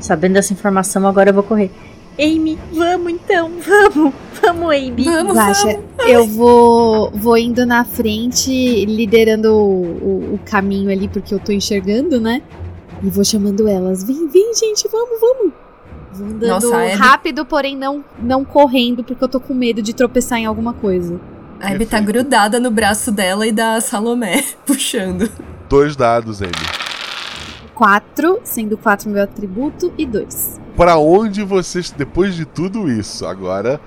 Sabendo dessa informação, agora eu vou correr. Amy, vamos então, vamos, vamos, Amy. Vamos, Guaxa, vamos. eu vou, vou indo na frente, liderando o, o- o caminho ali, porque eu tô enxergando, né? E vou chamando elas. Vem, vem, gente, vamos, vamos. Andando Nossa, Abby- rápido, porém não, não correndo, porque eu tô com medo de tropeçar em alguma coisa. A Abby tá grudada no braço dela e da Salomé, [laughs] puxando. Dois dados, Amy. Quatro, sendo quatro meu atributo, e dois. Pra onde vocês, depois de tudo isso, agora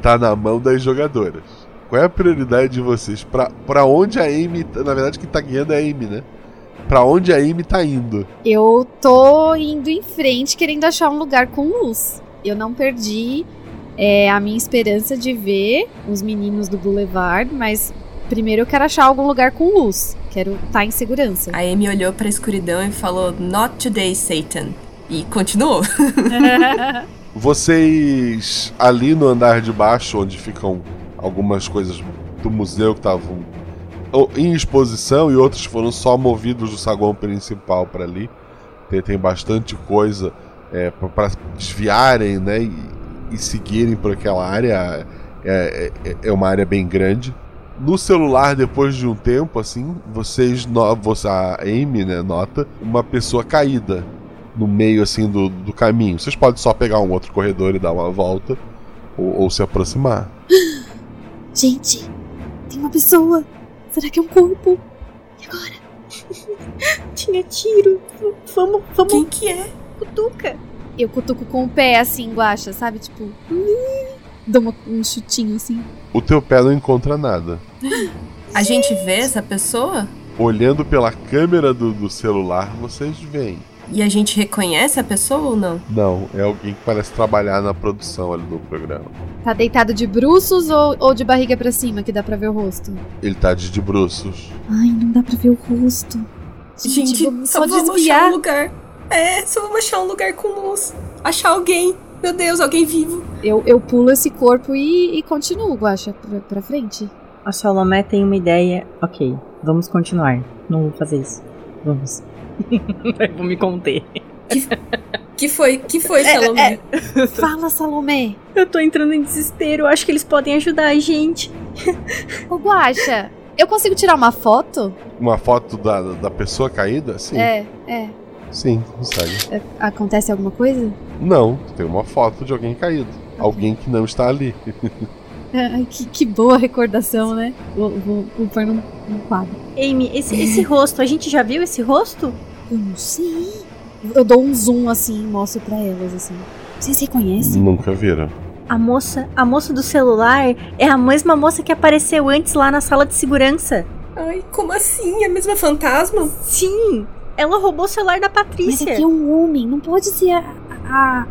tá na mão das jogadoras. Qual é a prioridade de vocês? Pra, pra onde a Amy. Na verdade, quem tá guiando é a Amy, né? Pra onde a Amy tá indo? Eu tô indo em frente querendo achar um lugar com luz. Eu não perdi é, a minha esperança de ver os meninos do Boulevard, mas primeiro eu quero achar algum lugar com luz. Quero estar em segurança. A Amy olhou pra escuridão e falou: Not today, Satan. E continuou. [laughs] Vocês, ali no andar de baixo, onde ficam algumas coisas do museu que estavam em exposição e outros foram só movidos do saguão principal para ali. Tem, tem bastante coisa é, para desviarem né, e, e seguirem por aquela área. É, é, é uma área bem grande. No celular, depois de um tempo, assim, vocês a Amy né, nota uma pessoa caída no meio assim do, do caminho. Vocês podem só pegar um outro corredor e dar uma volta ou, ou se aproximar. [gasps] Gente, tem uma pessoa. Será que é um corpo? E agora? [laughs] Tinha tiro. Vamos, vamos. Quem que é? Cutuca. Eu cutuco com o pé assim, guacha, sabe? Tipo. Dou um chutinho assim. O teu pé não encontra nada. A gente vê essa pessoa? Olhando pela câmera do, do celular, vocês veem. E a gente reconhece a pessoa ou não? Não, é alguém que parece trabalhar na produção ali do programa. Tá deitado de bruços ou, ou de barriga pra cima, que dá pra ver o rosto? Ele tá de, de bruços. Ai, não dá pra ver o rosto. Gente, vamos só só vamos desviar. achar um lugar. É, só vamos achar um lugar com luz. Achar alguém. Meu Deus, alguém vivo. Eu, eu pulo esse corpo e, e continuo, Guaxa, pra, pra frente. A Salomé tem uma ideia. Ok, vamos continuar. Não vou fazer isso. Vamos. [laughs] Eu vou me conter. Que foi? Que foi, Salomé? [laughs] Fala, Salomé. Eu tô entrando em desespero. Acho que eles podem ajudar a gente. Ô, Guaxa, eu consigo tirar uma foto? Uma foto da, da pessoa caída? Sim. É, é. Sim, consegue. É, Acontece alguma coisa? Não, tem uma foto de alguém caído. Alguém que não está ali. Ai, [laughs] que, que boa recordação, né? Vou, vou, vou pôr num, num quadro. Amy, esse, esse rosto, a gente já viu esse rosto? Eu não sei. Eu dou um zoom assim e mostro pra elas, assim. Vocês reconhecem? Nunca viram. A moça, a moça do celular é a mesma moça que apareceu antes lá na sala de segurança. Ai, como assim? A mesma fantasma? Sim, ela roubou o celular da Mas Patrícia. aqui é um homem, não pode ser a, a,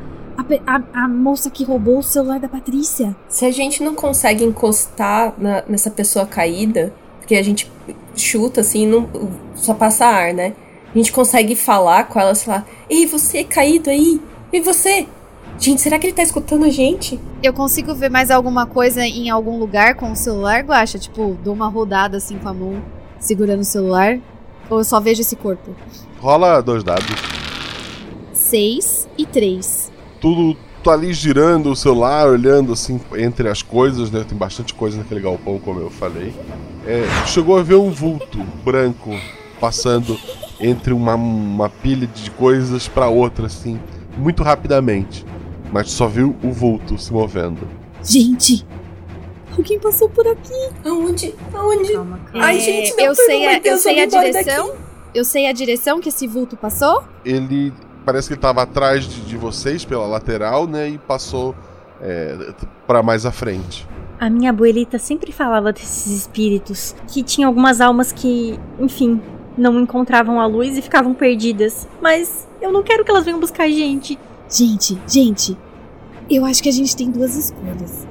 a, a moça que roubou o celular da Patrícia. Se a gente não consegue encostar na- nessa pessoa caída, porque a gente chuta assim, não, só passa ar, né? A gente consegue falar com ela, sei lá, Ei, você caído aí? E você? Gente, será que ele tá escutando a gente? Eu consigo ver mais alguma coisa em algum lugar com o celular, Guaxa? Tipo, dou uma rodada assim com a mão, segurando o celular. Ou eu só vejo esse corpo? Rola dois dados. 6 e 3. Tudo tá ali girando o celular, olhando assim entre as coisas, né? Tem bastante coisa naquele galpão, como eu falei. É, chegou a ver um vulto branco passando entre uma, uma pilha de coisas para outra, assim, muito rapidamente. Mas só viu o vulto se movendo. Gente! Alguém passou por aqui. Aonde? Aonde? Ai, gente, não, eu sei, a, eu Deus, sei a direção. daqui. Eu sei a direção que esse vulto passou. Ele parece que ele tava atrás de, de vocês pela lateral, né? E passou é, para mais à frente. A minha abuelita sempre falava desses espíritos, que tinha algumas almas que, enfim, não encontravam a luz e ficavam perdidas. Mas eu não quero que elas venham buscar a gente. Gente, gente, eu acho que a gente tem duas escolhas.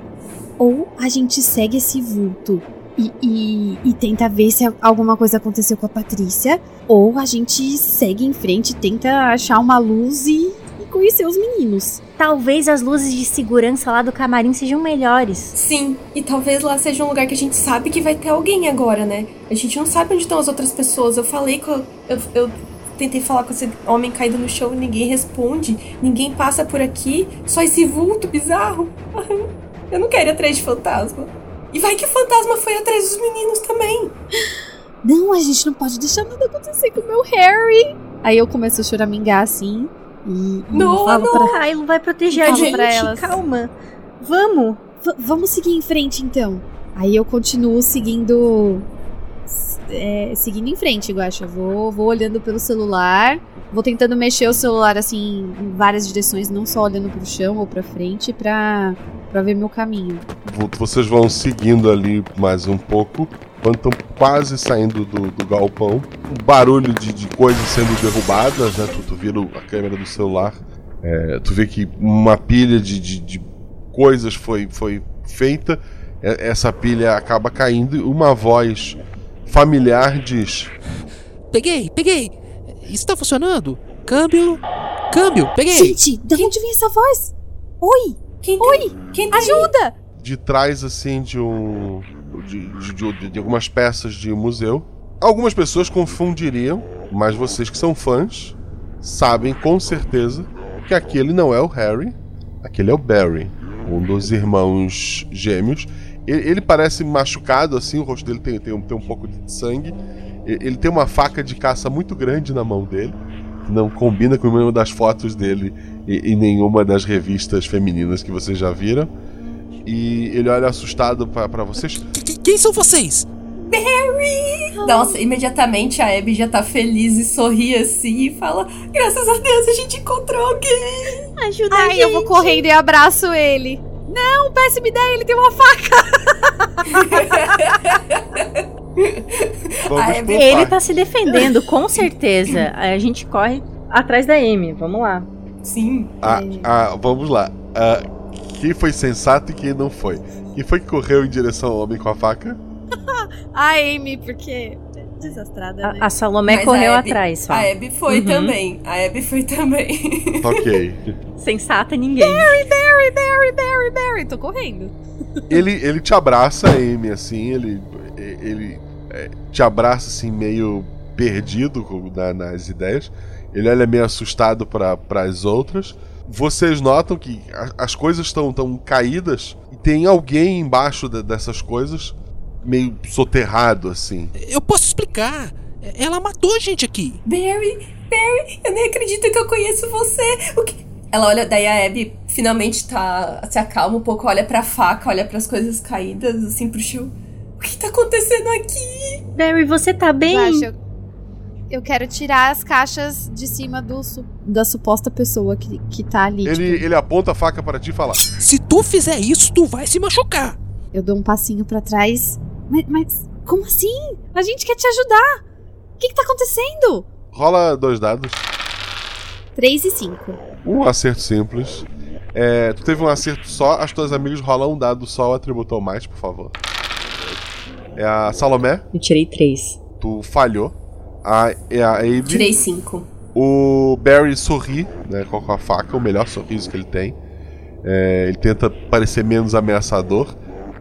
Ou a gente segue esse vulto e, e, e tenta ver se alguma coisa aconteceu com a Patrícia, ou a gente segue em frente e tenta achar uma luz e, e conhecer os meninos. Talvez as luzes de segurança lá do camarim sejam melhores. Sim, e talvez lá seja um lugar que a gente sabe que vai ter alguém agora, né? A gente não sabe onde estão as outras pessoas. Eu falei com. Eu, eu tentei falar com esse homem caído no chão e ninguém responde. Ninguém passa por aqui. Só esse vulto bizarro. [laughs] Eu não quero ir atrás de fantasma. E vai que o fantasma foi atrás dos meninos também. Não, a gente não pode deixar nada acontecer com o meu Harry. Aí eu começo a choramingar assim e, Não, falo não. pra Kylo vai proteger a Fala gente. pra elas. Calma. Vamos. V- vamos seguir em frente então. Aí eu continuo seguindo. é, seguindo em frente, Guaxa. Vou, vou olhando pelo celular. Vou tentando mexer o celular assim em várias direções, não só olhando pro chão ou pra frente, pra, pra ver meu caminho. Vo- Vocês vão seguindo ali mais um pouco. Quando estão quase saindo do, do galpão, um barulho de, de coisas sendo derrubadas, né? Tu, tu vira a câmera do celular. É, tu vê que uma pilha de, de, de coisas foi, foi feita. Essa pilha acaba caindo e uma voz familiar diz: Peguei, peguei. Está funcionando? Câmbio. Câmbio, peguei. Gente, de onde vem essa voz? Oi! Quem Oi! Quem? Ajuda! de trás assim de um de, de- de- algumas peças de museu. Algumas pessoas confundiriam, mas vocês que são fãs sabem com certeza que aquele não é o Harry, aquele é o Barry, um dos irmãos gêmeos. Ele, ele parece machucado assim, o rosto dele tem, tem, um, tem um pouco de sangue. Ele tem uma faca de caça muito grande na mão dele, não combina com nenhuma das fotos dele e, e nenhuma das revistas femininas que vocês já viram. E ele olha assustado pra pra vocês. Qu- Quem são vocês? Barry! Nossa, imediatamente a Abby já tá feliz e sorri assim e fala: Graças a Deus a gente encontrou alguém! Ajuda a Ai, gente. eu vou correndo e abraço ele. Não, péssima ideia, ele tem uma faca. Ele tá se defendendo, com certeza. Aí a gente corre atrás da Amy. Vamos lá. Sim. Ah, ah, vamos lá. Ah, quem foi sensato e quem não foi? Quem foi que correu em direção ao homem com a faca? [laughs] A Amy, porque. Desastrada, né? A, a Salomé Mas correu a Abby- atrás só. A Abby foi Uhum. também. A Abby foi também. [laughs] Ok. Sensata ninguém. Barry, Barry, Barry, Barry, Barry. Tô correndo. ele, ele te abraça, Amy, assim, ele, ele é, te abraça assim, meio perdido com- na- nas ideias. Ele olha meio assustado para as outras. Vocês notam que a- as coisas estão tão caídas e tem alguém embaixo de- dessas coisas, meio soterrado, assim. Eu posso explicar. Ela matou a gente aqui. Barry, Barry, eu nem acredito que eu conheço você. O que. Ela olha, daí a Abby finalmente tá. se acalma um pouco, olha pra faca, olha pras coisas caídas, assim, pro chão. O que tá acontecendo aqui? Barry, você tá bem? Guaxa, eu, eu quero tirar as caixas de cima do, su- da suposta pessoa que, que tá ali. Ele, tipo, ele aponta a faca para ti e fala: Se tu fizer isso, tu vai se machucar. eu dou um passinho pra trás. Mas, mas como assim? A gente quer te ajudar. O que, que tá acontecendo? rola dois dados. 3 e 5. Um acerto simples. É, tu teve um acerto só, as tuas amigas rolam um dado só, o atributo ao mais, por favor. É a Salomé, Eu tirei três. tu falhou. A, é a Abe. Tirei cinco. O Barry sorri, né, com a faca, o melhor sorriso que ele tem. É, ele tenta parecer menos ameaçador,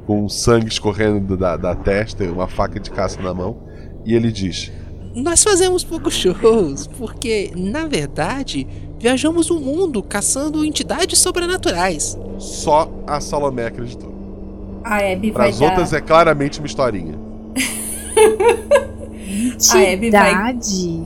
com sangue escorrendo da, da testa e uma faca de caça na mão. E ele diz: nós fazemos poucos shows porque, na verdade, viajamos o mundo caçando entidades sobrenaturais. Só a Salomé acreditou. A Abby Para vai as dar... outras é claramente uma historinha. [laughs] A Abby vai Entidade.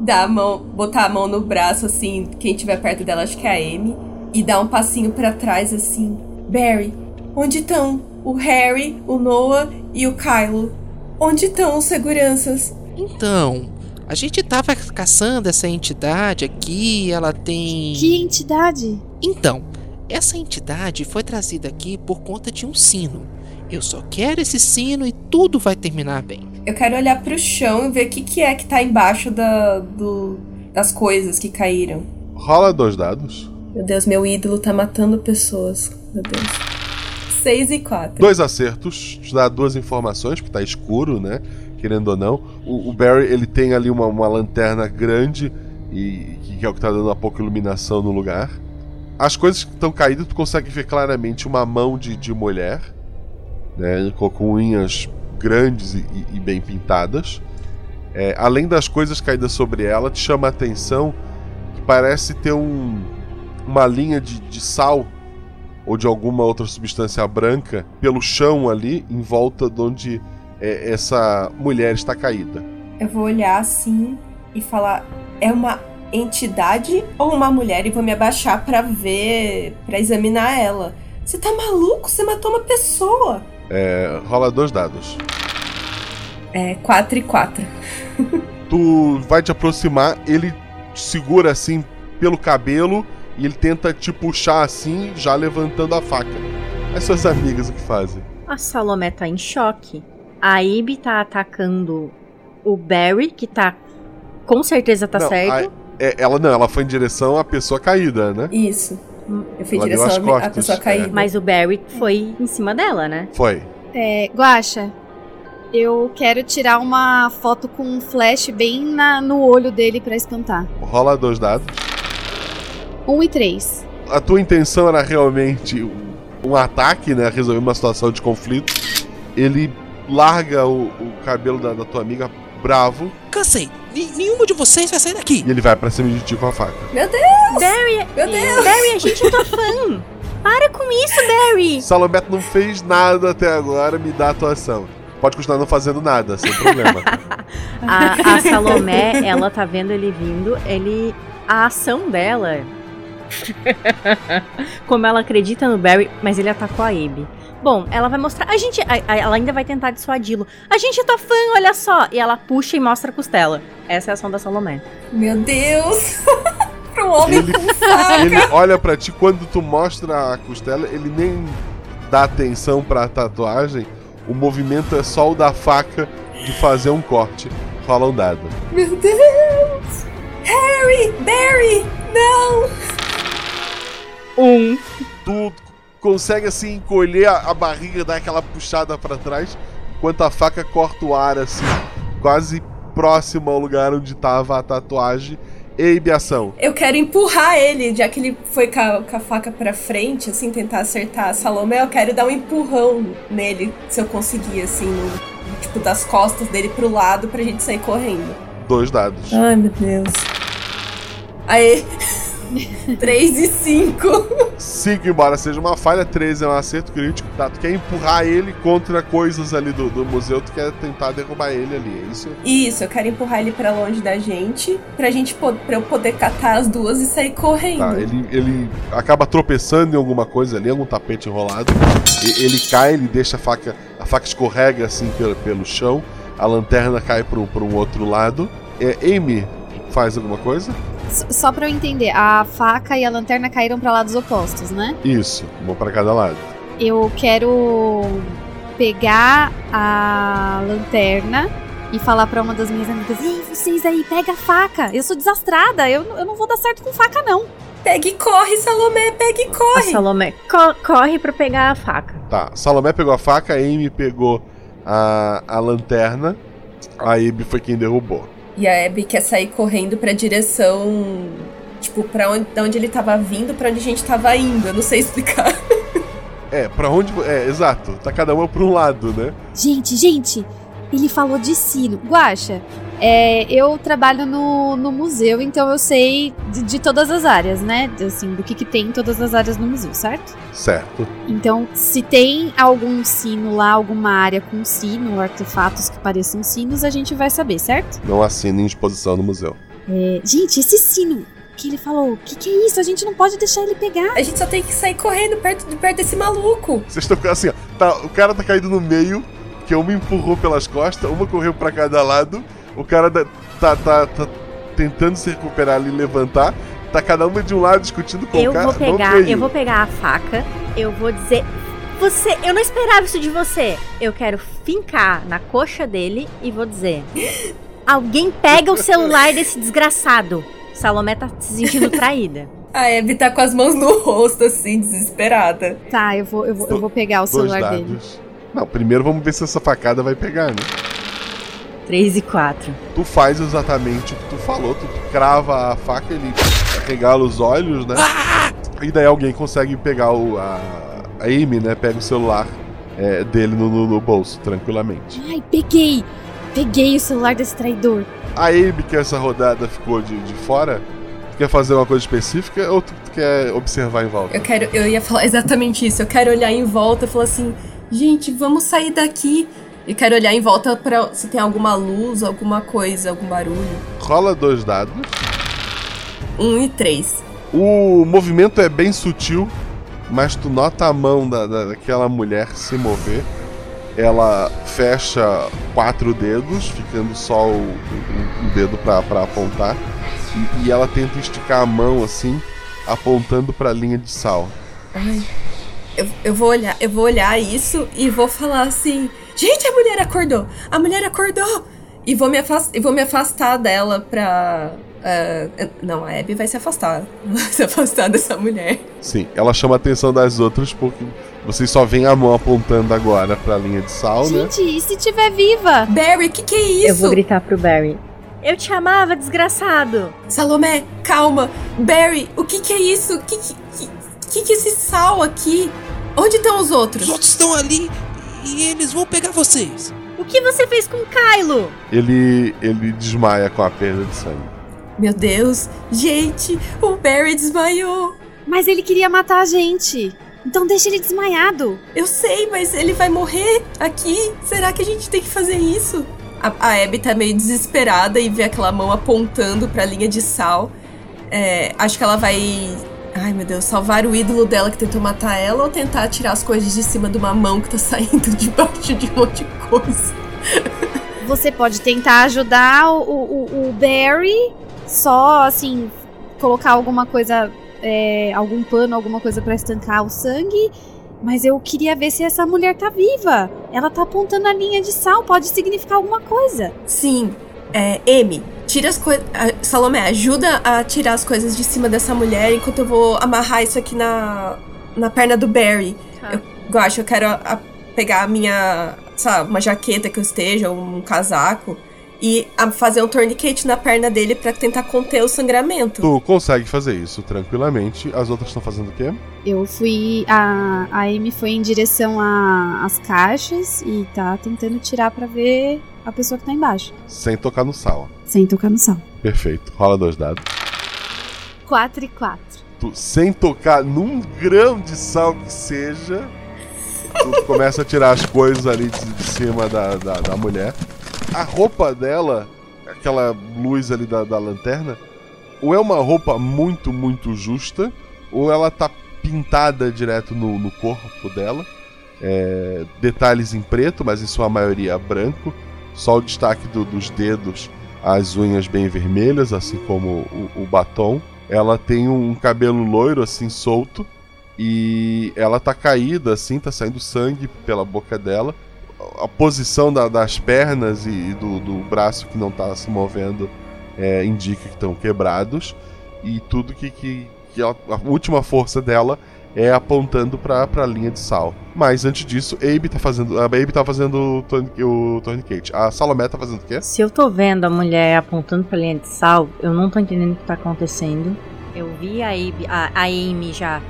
dar a mão, botar a mão no braço, assim, quem tiver perto dela, acho que é a Amy, e dar um passinho pra trás, assim. Barry, onde estão o Harry, o Noah e o Kylo? Onde estão os seguranças? Então, a gente tava caçando essa entidade aqui, ela tem. Que entidade? Então, essa entidade foi trazida aqui por conta de um sino. Eu só quero esse sino e tudo vai terminar bem. Eu quero olhar pro chão e ver o que, que é que tá embaixo da, do, das coisas que caíram. Rola dois dados. Meu Deus, meu ídolo tá matando pessoas. Meu Deus. 6 e 4. Dois acertos, te dá duas informações, porque tá escuro, né? Querendo ou não. O, o Barry, ele tem ali uma, uma lanterna grande, e que é o que tá dando uma pouca iluminação no lugar. As coisas que estão caídas, tu consegue ver claramente uma mão de, de mulher, né? Com unhas grandes e, e- bem pintadas. É, além das coisas caídas sobre ela, te chama a atenção que parece ter um, uma linha de, de sal ou de alguma outra substância branca pelo chão ali, em volta de onde é, essa mulher está caída. Eu vou olhar assim e falar: é uma entidade ou uma mulher? E vou me abaixar pra ver, pra examinar ela. Você tá maluco? Você matou uma pessoa. É, rola dois dados. É 4 e 4. [laughs] Tu vai te aproximar, ele te segura assim pelo cabelo e ele tenta te puxar assim, já levantando a faca. As suas amigas o que fazem? A Salomé tá em choque. A Ibi tá atacando o Barry, que tá. Com certeza tá Não, cego. a- é, ela não, ela foi em direção à pessoa caída, né? Isso. Eu fui em deu direção à costas, pessoa é. caída. Mas o Barry foi em cima dela, né? Foi. É, Guaxa, eu quero tirar uma foto com um flash bem na- no olho dele pra espantar. Rola dois dados. Um e três. A tua intenção era realmente um- um ataque, né? Resolver uma situação de conflito. Ele larga o, o cabelo da, da tua amiga bravo Cansei. Nenhuma de vocês vai sair daqui. e ele vai pra cima de ti com a faca. Meu Deus! Barry! Meu Deus! Barry, a gente é tua [laughs] fã! Para com isso, Barry! Salomé não fez nada até agora, me dá atuação. Pode continuar não fazendo nada, sem problema. [laughs] A, a Salomé, ela tá vendo ele vindo, ele. A ação dela. [laughs] Como ela acredita no Barry, mas ele atacou a Abby. Bom, ela vai mostrar. A gente. a- a- ela ainda vai tentar dissuadi-lo. A gente é tua fã, olha só! E ela puxa e mostra a costela. Essa é a ação da Salomé. Meu Deus! [laughs] pra um homem Ele- [laughs] ele olha pra ti, quando tu mostra a costela, ele nem dá atenção pra tatuagem. O movimento é só o da faca de fazer um corte. Rola um dado. Meu Deus! Harry! Barry! Não! Um. Tu consegue assim encolher a, a barriga, dar aquela puxada pra trás, enquanto a faca corta o ar assim, quase próximo ao lugar onde tava a tatuagem. E ação. Eu quero empurrar ele, já que ele foi com a, com a faca pra frente, assim, tentar acertar a Salomé. Eu quero dar um empurrão nele, se eu conseguir, assim, no- tipo, das costas dele pro lado pra gente sair correndo. Dois dados. Ai, meu Deus. Aê! [laughs] 3 e 5. 5, embora seja uma falha, 13 é um acerto crítico, tá? Tu quer empurrar ele contra coisas ali do, do museu, tu quer tentar derrubar ele ali, é isso? Isso, eu quero empurrar ele pra longe da gente, pra gente pra eu poder catar as duas e sair correndo. Tá, ele, ele acaba tropeçando em alguma coisa ali, algum tapete enrolado. Ele cai, ele deixa a faca. A faca escorrega assim pelo, pelo chão. A lanterna cai para um outro lado. É, Amy faz alguma coisa? Só pra eu entender, a faca e a lanterna caíram pra lados opostos, né? Isso, uma para cada lado. Eu quero pegar a lanterna e falar pra uma das minhas amigas: Ei, vocês aí, pega a faca. Eu sou desastrada, eu, eu não vou dar certo com faca, não. Pega e corre, Salomé, pega e A corre. Salomé co- corre pra pegar a faca. Tá, Salomé pegou a faca, a Amy pegou a, a lanterna. A Amy foi quem derrubou. E a Abby quer sair correndo pra direção. Tipo, pra onde, da onde ele tava vindo, pra onde a gente tava indo. Eu não sei explicar. [laughs] É, pra onde. É, exato. Tá cada uma pra um lado, né? Gente, gente, ele falou de sino. Guaxa, É, eu trabalho no, no museu, então eu sei de, de todas as áreas, né? Assim, do que, que tem em todas as áreas no museu, certo? Certo. Então, se tem algum sino lá, alguma área com sino, artefatos que pareçam sinos, a gente vai saber, certo? Não assina em exposição no museu. É, gente, esse sino que ele falou, o que, que é isso? A gente não pode deixar ele pegar. A gente só tem que sair correndo perto, de perto desse maluco. Vocês estão assim, ó. Tá, o cara tá caído no meio, que uma empurrou pelas costas, uma correu pra cada lado. O cara da- tá, tá, tá tentando se recuperar ali, levantar. Tá cada uma de um lado discutindo com Eu o cara. vou pegar, eu vou pegar a faca, eu vou dizer. Você, eu não esperava isso de você. Eu quero fincar na coxa dele e vou dizer: [gasps] Alguém pega o celular desse desgraçado. Salomé tá se sentindo [laughs] traída. A Abby tá com as mãos no rosto, assim, desesperada. Tá, eu vou, eu vou, eu vou pegar o Dois celular dados. dele. Não, primeiro vamos ver se essa facada vai pegar, né? 3 e 4. Tu faz exatamente o que tu falou, tu, crava a faca, ele regala os olhos, né? E daí alguém consegue pegar o, a, a Amy, né? Pega o celular é, dele no, no- no bolso, tranquilamente. Ai, peguei! Peguei o celular desse traidor. A Amy, que essa rodada ficou de, de fora, tu quer fazer uma coisa específica ou tu, tu quer observar em volta? Eu quero, eu ia falar [laughs] exatamente isso. Eu quero olhar em volta e falar assim, gente, vamos sair daqui. E quero olhar em volta pra se tem alguma luz, alguma coisa, algum barulho. Rola dois dados. Um e três. O movimento é bem sutil, mas tu nota a mão da, da- daquela mulher se mover. Ela fecha quatro dedos, ficando só o, o- o dedo pra, pra apontar. E, e ela tenta esticar a mão assim, apontando pra linha de sal. Ai. Eu, eu vou olhar, eu vou olhar isso e vou falar assim, gente, a mulher acordou! A mulher acordou! E vou me afastar, e vou me afastar dela pra. ah, não, a Abby vai se afastar. [laughs] Vai se afastar dessa mulher. Sim, ela chama a atenção das outras porque vocês só veem a mão apontando agora pra linha de sal, né? Gente, e se tiver viva? Barry, o que, que é isso? Eu vou gritar pro Barry. Eu te amava, desgraçado. Salomé, calma. Barry, o que que é isso? O que que, que, que que é esse sal aqui? Onde estão os outros? Os outros estão ali e eles vão pegar vocês. O que você fez com o Kylo? Ele, ele desmaia com a perda de sangue. Meu Deus, gente, o Barry desmaiou. Mas ele queria matar a gente. Então deixa ele desmaiado. Eu sei, mas ele vai morrer aqui. Será que a gente tem que fazer isso? A, a Abby tá meio desesperada e vê aquela mão apontando pra linha de sal. É, acho que ela vai. Ai meu Deus, salvar o ídolo dela que tentou matar ela ou tentar tirar as coisas de cima de uma mão que tá [laughs] saindo debaixo de um monte de coisa. Você pode tentar ajudar o, o, o Barry, só assim, colocar alguma coisa, é, algum pano, alguma coisa pra estancar o sangue. Mas eu queria ver se essa mulher tá viva. Ela tá apontando a linha de sal, pode significar alguma coisa. Sim, é, Amy, tira as coisas. Salomé, ajuda a tirar as coisas de cima dessa mulher enquanto eu vou amarrar isso aqui na, na perna do Barry. Eu gosto, eu quero a- a- pegar a minha, sabe, uma jaqueta que eu esteja, um casaco, e a- fazer um tourniquet na perna dele pra tentar conter o sangramento. Tu consegue fazer isso tranquilamente. As outras estão fazendo o quê? Eu fui. A, a Amy foi em direção a- às caixas e tá tentando tirar pra ver a pessoa que tá embaixo. Sem tocar no sal. Sem tocar no sal. Perfeito. Rola dois dados. 4 e 4. Tu, sem tocar num grão de sal que seja, tu começa a tirar as coisas ali de, de cima da, da, da mulher. A roupa dela, aquela luz ali da, da lanterna, ou é uma roupa muito, muito justa, ou ela tá pintada direto no, no corpo dela. É, detalhes em preto, mas em sua maioria branco. Só o destaque do- dos dedos, as unhas bem vermelhas, assim como o, o batom. Ela tem um cabelo loiro, assim, solto. E ela tá caída, assim, tá saindo sangue pela boca dela. A posição da- das pernas e, e do, do braço que não tá se movendo é, indica que estão quebrados. E tudo que, que, que a última força dela é apontando pra, pra linha de sal. Mas antes disso, Abe tá fazendo. A Abe tá fazendo o, o tourniquet. A Salomé tá fazendo o quê? Se eu tô vendo a mulher apontando pra linha de sal, eu não tô entendendo o que tá acontecendo. Eu vi a Amy, a, a Amy já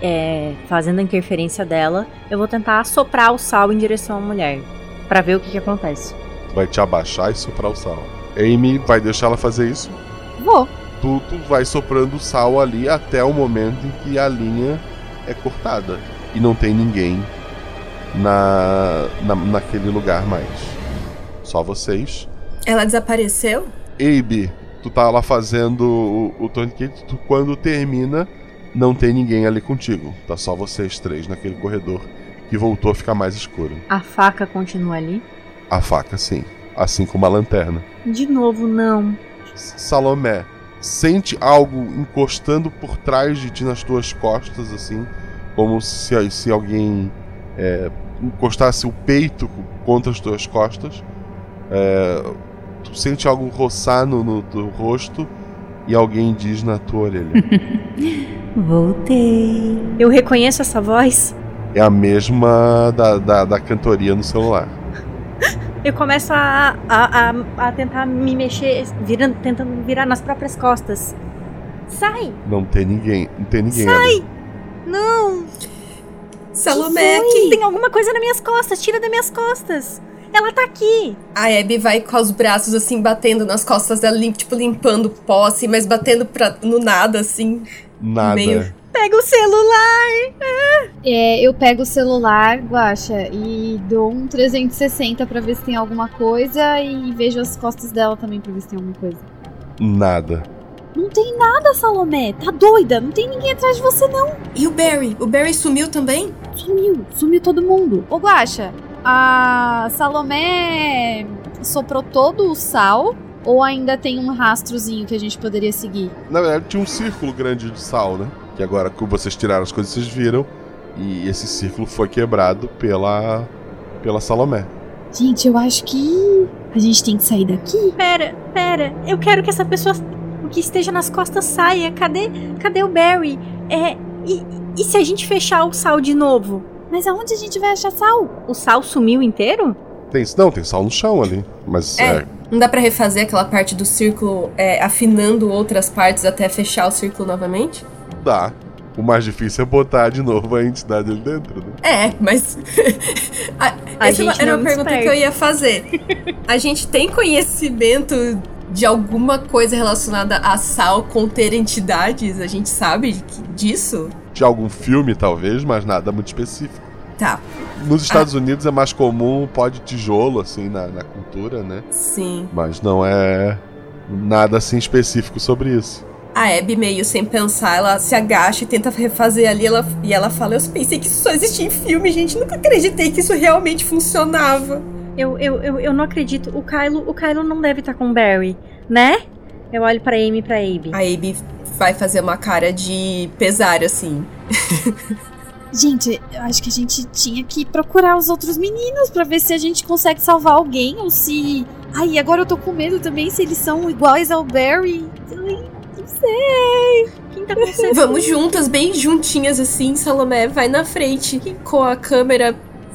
é, fazendo a interferência dela. Eu vou tentar assoprar o sal em direção à mulher. Pra ver o que que acontece. Vai te abaixar e soprar o sal. Amy vai deixar ela fazer isso? Vou. Tu, tu vai soprando sal ali até o momento em que a linha é cortada. E não tem ninguém na, na naquele lugar mais. Só vocês. Ela desapareceu? Abe, tu tá lá fazendo o, o tourniquet, tu, quando termina, não tem ninguém ali contigo. Tá só vocês três naquele corredor que voltou a ficar mais escuro. A faca continua ali? A faca, sim. Assim como a lanterna. De novo, não. Salomé, sente algo encostando por trás de ti nas tuas costas, assim, como se, se alguém é, encostasse o peito contra as tuas costas. É, tu sente algo roçar no, no teu rosto e alguém diz na tua orelha. [laughs] Voltei. Eu reconheço essa voz? é a mesma da, da, da cantoria no celular. Eu começo a, a, a, a tentar me mexer, virando, tentando virar nas próprias costas. Sai! Não tem ninguém. Não tem ninguém Sai! ali. Não! Salomé, Que. Tem alguma coisa nas minhas costas, tira das minhas costas. Ela tá aqui. A Abby vai com os braços assim, batendo nas costas dela, tipo, limpando pó, assim, mas batendo pra, no nada, assim. Nada. Meio- Pega o celular. Ah. É, eu pego o celular, Guaxa, e dou um 360 pra ver se tem alguma coisa e vejo as costas dela também pra ver se tem alguma coisa. Nada. Não tem nada, Salomé. Tá doida? Não tem ninguém atrás de você, não. E o Barry? O Barry sumiu também? Sumiu. Sumiu todo mundo. Ô, Guaxa, a Salomé soprou todo o sal ou ainda tem um rastrozinho que a gente poderia seguir? Na verdade, tinha um círculo grande de sal, né? Que agora que vocês tiraram as coisas, vocês viram. E esse círculo foi quebrado pela. pela Salomé. Gente, eu acho que a gente tem que sair daqui. Pera, pera. Eu quero que essa pessoa o que esteja nas costas saia. Cadê, cadê o Barry? É, e, e se a gente fechar o sal de novo? Mas aonde a gente vai achar sal? O sal sumiu inteiro? Tem, não, tem sal no chão ali. Mas É. é, Não dá pra refazer aquela parte do círculo, é, afinando outras partes até fechar o círculo novamente? Dá. O mais difícil é botar de novo a entidade ali dentro, né? É, mas. [laughs] a, A essa gente era não uma pergunta que eu ia fazer. A gente tem conhecimento de alguma coisa relacionada a sal conter entidades? A gente sabe disso? De algum filme, talvez, mas nada muito específico. Tá. Nos Estados Unidos é mais comum o pó de tijolo, assim, na, na cultura, né? Sim. Mas não é nada assim específico sobre isso. A Abby, meio sem pensar, ela se agacha e tenta refazer ali. Ela, e ela fala: Eu pensei que isso só existia em filme, gente. Nunca acreditei que isso realmente funcionava. Eu, eu, eu, eu não acredito. O Kylo, o Kylo não deve estar com o Barry, né? Eu olho pra Amy e pra Abe. A Abby vai fazer uma cara de pesar, assim. [laughs] Gente, eu acho que a gente tinha que procurar os outros meninos pra ver se a gente consegue salvar alguém ou se. Ai, agora eu tô com medo também se eles são iguais ao Barry. Ai, não sei. Quem tá? [laughs] Vamos juntas, bem juntinhas, assim. Salomé vai na frente com a câmera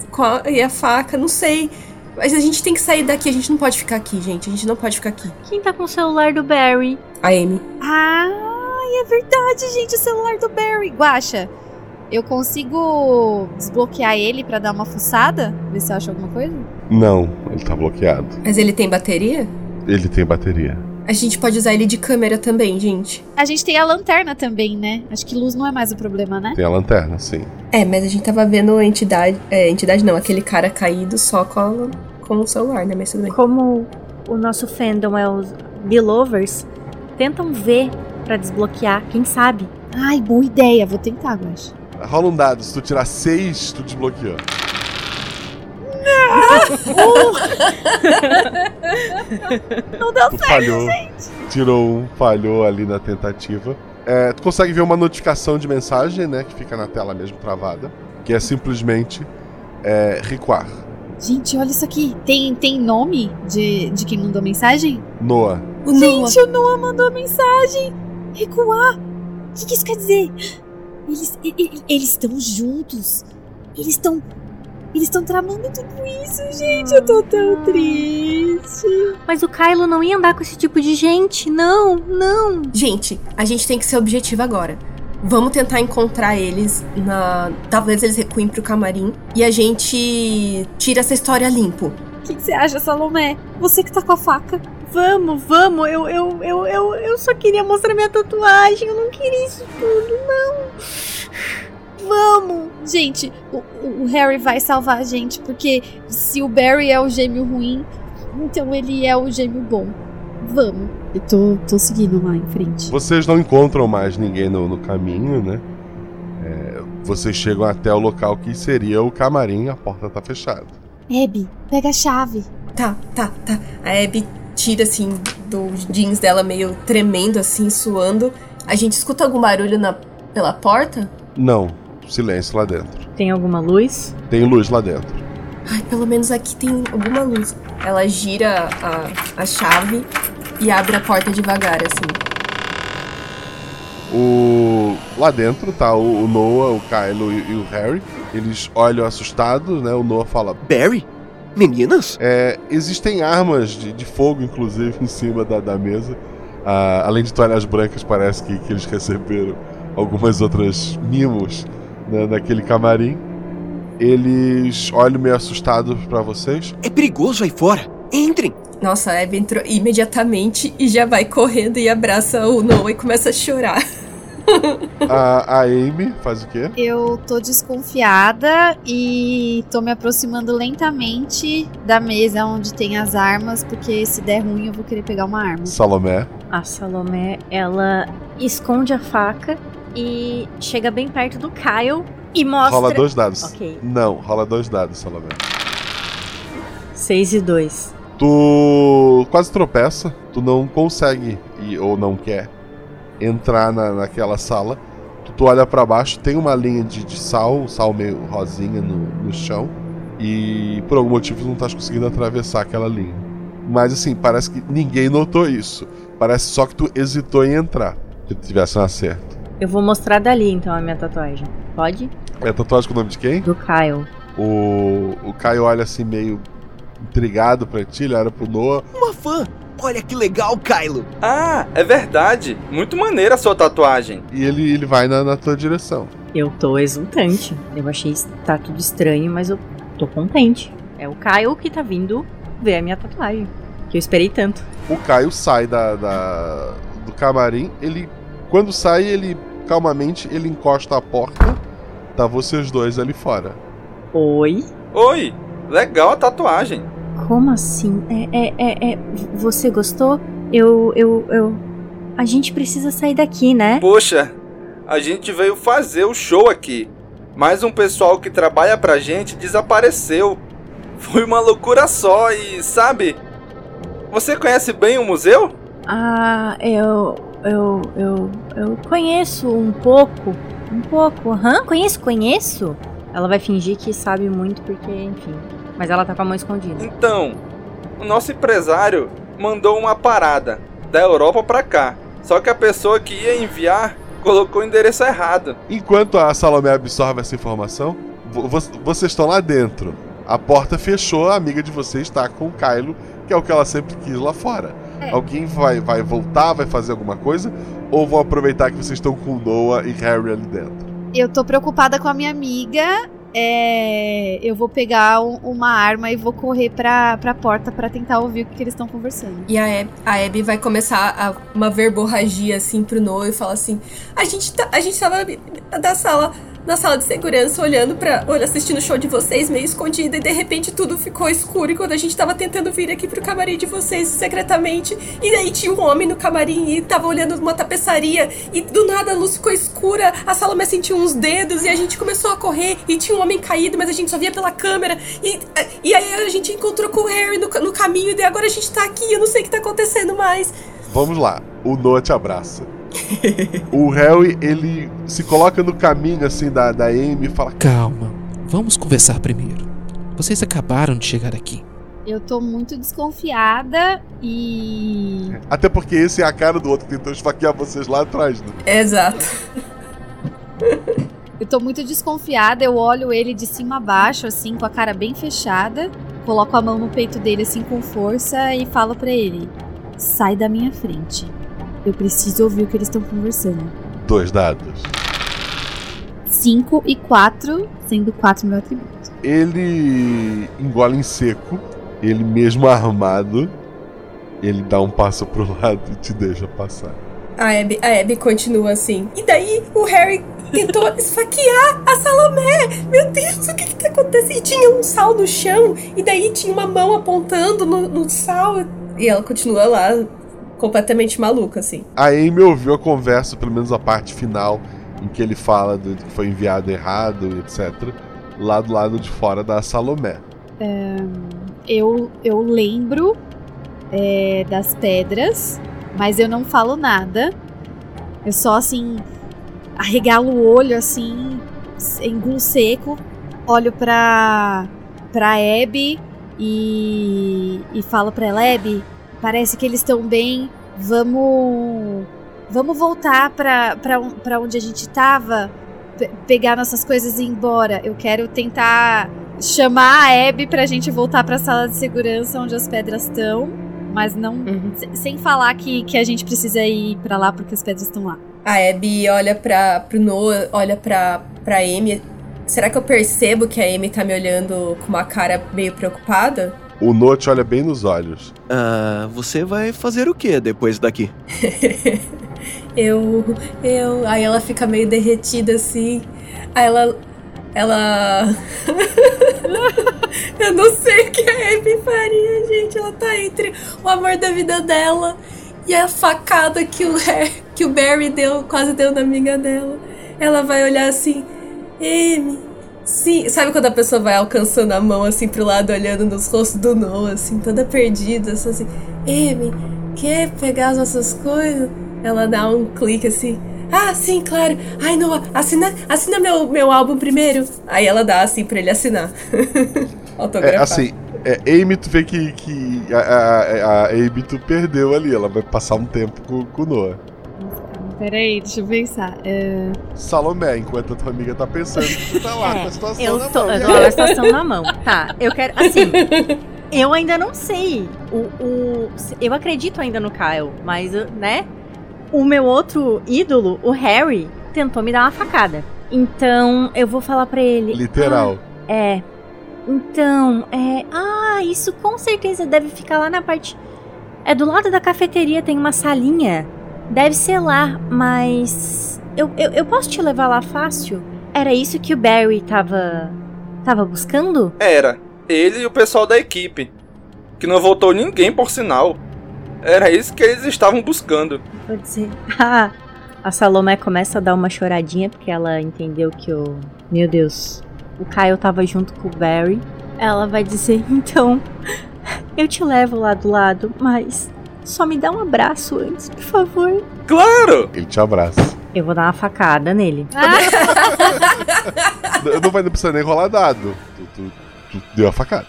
com a, e a faca, não sei. Mas a gente tem que sair daqui, a gente não pode ficar aqui, gente. A gente não pode ficar aqui. Quem tá com o celular do Barry? A Amy. Ai, é verdade, gente, o celular do Barry. Guaxa, eu consigo desbloquear ele pra dar uma fuçada? Ver se eu acho alguma coisa? Não, ele tá bloqueado. Mas ele tem bateria? Ele tem bateria. A gente pode usar ele de câmera também, gente. A gente tem a lanterna também, né? Acho que luz não é mais o problema, né? Tem a lanterna, sim. É, mas a gente tava vendo a entidade. É, entidade não, aquele cara caído só com, a- com o celular, né? Mas tudo bem. Como o nosso fandom é os Belovers, tentam ver pra desbloquear, quem sabe? Ai, boa ideia. Vou tentar, Guaxa. Rola um dado, se tu tirar seis, tu desbloqueou. Não deu Tu certo, falhou. gente. Tirou um, falhou ali na tentativa. É, tu consegue ver uma notificação de mensagem, né? Que fica na tela mesmo travada. Que é simplesmente é, recuar. Gente, olha isso aqui. Tem, tem nome de, de quem mandou mensagem? Noah. O Gente, o Noah mandou mensagem. Recuar. O que, que isso quer dizer? Eles e- e- eles estão juntos. Eles estão. Eles estão tramando tudo isso, gente. Eu tô tão triste. Mas o Kylo não ia andar com esse tipo de gente. Não, não. Gente, a gente tem que ser objetivo agora. Vamos tentar encontrar eles na. Talvez eles recuem pro camarim e a gente tira essa história limpo. O que, que você acha, Salomé? Você que tá com a faca. Vamos, vamos. Eu, eu, eu, eu, eu só queria mostrar minha tatuagem. Eu não queria isso tudo, não. Vamos. Gente, o, o Harry vai salvar a gente, porque se o Barry é o gêmeo ruim, então ele é o gêmeo bom. Vamos. Eu tô, tô seguindo lá em frente. Vocês não encontram mais ninguém no, no caminho, né? É, vocês chegam até o local que seria o camarim, a porta tá fechada. Abby, pega a chave. Tá, tá, tá. A Abby tira assim dos jeans dela meio tremendo assim, suando. A gente escuta algum barulho na, pela porta? Não, silêncio lá dentro. Tem alguma luz? Tem luz lá dentro. Ai, pelo menos aqui tem alguma luz. Ela gira a, a chave e abre a porta devagar, assim. O lá dentro tá o, o Noah, o Kylo e, e o Harry. Eles olham assustados, né? O Noah fala: Barry? Meninas? É, existem armas de, de fogo, inclusive, em cima da, da mesa. Ah, além de toalhas brancas, parece que, que eles receberam algumas outras mimos né, naquele camarim. Eles olham meio assustados pra vocês. É perigoso aí fora. Entrem! Nossa, a Abby entrou imediatamente e já vai correndo e abraça o Noah e começa a chorar. A, a Amy faz o quê? Eu tô desconfiada e tô me aproximando lentamente da mesa onde tem as armas, porque se der ruim eu vou querer pegar uma arma. Salomé. A Salomé, ela esconde a faca e chega bem perto do Kyle e mostra. Rola dois dados. Ok. Não, rola dois dados, Salomé. 6 e 2. Tu quase tropeça, tu não consegue ir, ou não quer entrar na, naquela sala. Tu, tu olha para baixo, tem uma linha de, de sal, sal meio rosinha no, no chão, e por algum motivo tu não estás conseguindo atravessar aquela linha. Mas assim, parece que ninguém notou isso. Parece só que tu hesitou em entrar, que tu tivesse um acerto. Eu vou mostrar dali então a minha tatuagem. Pode? É a tatuagem com o nome de quem? Do Kyle. O, o Caio olha assim meio intrigado pra ti, ele olha pro Noah. Uma fã! Olha que legal, Kylo! Ah, é verdade. Muito maneira a sua tatuagem. E ele, ele vai na, na tua direção. Eu tô exultante. Eu achei que tá tudo estranho, mas eu tô contente. É o Kyle que tá vindo ver a minha tatuagem. Que eu esperei tanto. O Caio sai da, da- do camarim, ele. Quando sai, ele calmamente ele encosta a porta. Tá vocês dois ali fora. Oi? Oi, legal a tatuagem. Como assim? É, é, é, é. Você gostou? Eu, eu, eu. A gente precisa sair daqui, né? Poxa, a gente veio fazer o show aqui. Mas um pessoal que trabalha pra gente desapareceu. Foi uma loucura só e, sabe? Você conhece bem o museu? Ah, eu. Eu. Eu. Eu conheço um pouco. Um pouco. Aham, conheço, conheço. Ela vai fingir que sabe muito porque, enfim. Mas ela tá com a mão escondida. Então, o nosso empresário mandou uma parada da Europa pra cá. Só que a pessoa que ia enviar colocou o endereço errado. Enquanto a Salomé absorve essa informação, vo- vo- vocês estão lá dentro. A porta fechou, a amiga de vocês está com o Kylo, que é o que ela sempre quis lá fora. É. Alguém vai, vai voltar, vai fazer alguma coisa? Ou vão aproveitar que vocês estão com Noah e Harry ali dentro? Eu tô preocupada com a minha amiga. É, eu vou pegar um- uma arma e vou correr pra, pra porta pra tentar ouvir o que, que eles estão conversando. E a Abby, a Abby vai começar a, uma verborragia assim pro Noah e fala assim: A gente, tá, a gente tava da sala, na sala de segurança olhando para olha, assistindo o show de vocês meio escondida e de repente tudo ficou escuro e quando a gente tava tentando vir aqui pro camarim de vocês secretamente e daí tinha um homem no camarim e tava olhando uma tapeçaria e do nada a luz ficou escura, a Salomé sentiu uns dedos e a gente começou a correr e tinha um homem caído, mas a gente só via pela câmera e, e aí a gente encontrou com o Harry no, no caminho e agora a gente tá aqui, eu não sei o que tá acontecendo mais. Vamos lá, o Noah te abraça. [laughs] o Harry, ele se coloca no caminho assim da, da Amy e fala: Calma, vamos conversar primeiro. Vocês acabaram de chegar aqui. Eu tô muito desconfiada e. Até porque esse é a cara do outro que tentou esfaquear vocês lá atrás, né? Exato. Eu tô muito desconfiada, eu olho ele de cima a baixo, assim, com a cara bem fechada. Coloco a mão no peito dele, assim, com força e falo pra ele: Sai da minha frente. Eu preciso ouvir o que eles estão conversando. Dois dados. 5 e 4, sendo 4 meu atributo. Ele engole em seco, ele mesmo armado, Ele dá um passo pro lado e te deixa passar. A Abby, a Abby continua assim. E daí o Harry tentou [laughs] esfaquear a Salomé. Meu Deus, o que que tá acontecendo? E tinha um sal no chão. E daí tinha uma mão apontando no, no sal. E ela continua lá, completamente maluca, assim. A Amy ouviu a conversa, pelo menos a parte final, em que ele fala do que foi enviado errado, etc. Lá do lado de fora da Salomé. É, eu, eu lembro é, das pedras, mas eu não falo nada. Eu só assim arregalo o olho assim, engulo seco, olho pra, pra Abby e, e falo pra ela, Abby, parece que eles estão bem, vamos vamos voltar pra onde a gente tava, pe- pegar nossas coisas e ir embora. Eu quero tentar chamar a Abby pra gente voltar pra sala de segurança onde as pedras estão, mas não se- sem falar que, que a gente precisa ir pra lá porque as pedras estão lá. A Abby olha pra, pro Noah, olha pra, pra Amy. Será que eu percebo que a Amy tá me olhando com uma cara meio preocupada? O Noah te olha bem nos olhos. Ah, você vai fazer o que depois daqui? [laughs] Eu. Eu. Aí ela fica meio derretida assim. Aí ela. Ela. [laughs] eu não sei o que a Abby faria, gente. Ela tá entre o amor da vida dela e a facada que o, que o Barry deu, quase deu na amiga dela. Ela vai olhar assim. Amy. Sim, sabe quando a pessoa vai alcançando a mão assim pro lado, olhando nos rostos do Noah, assim, toda perdida, só assim, Amy, quer pegar as nossas coisas? Ela dá um clique assim. Ah, sim, claro. Ai, Noah, assina, assina meu, meu álbum primeiro. Aí ela dá assim pra ele assinar. [laughs] É, assim, é, Amy, tu vê que, que a, a, a Amy tu perdeu ali. Ela vai passar um tempo com, com o Noah. Peraí, deixa eu pensar. É, Salomé, enquanto a tua amiga tá pensando, tu tá lá com a situação Eu na tô, mão. eu E tô com a situação na mão. Tá, eu quero. Assim, eu ainda não sei. O, o, eu acredito ainda no Kyle, mas, né? O meu outro ídolo, o Harry, tentou me dar uma facada. Então, eu vou falar pra ele. Literal. "Ah, é. Então, é. Ah, isso com certeza deve ficar lá na parte. É do lado da cafeteria, tem uma salinha. Deve ser lá, mas. Eu, eu, eu posso te levar lá fácil? Era isso que o Barry tava. tava buscando? Era. Ele e o pessoal da equipe. Que não voltou ninguém, por sinal. Era isso que eles estavam buscando. Vou dizer. [laughs] Ah, a Salomé começa a dar uma choradinha porque ela entendeu que o. Meu Deus. O Kyle tava junto com o Barry. Ela vai dizer: [laughs] então. Eu te levo lá do lado, mas. Só me dá um abraço antes, por favor. Claro! Ele te abraça. Eu vou dar uma facada nele. [laughs] Não, não vai não precisa nem rolar dado. Tu, tu- tu deu a facada.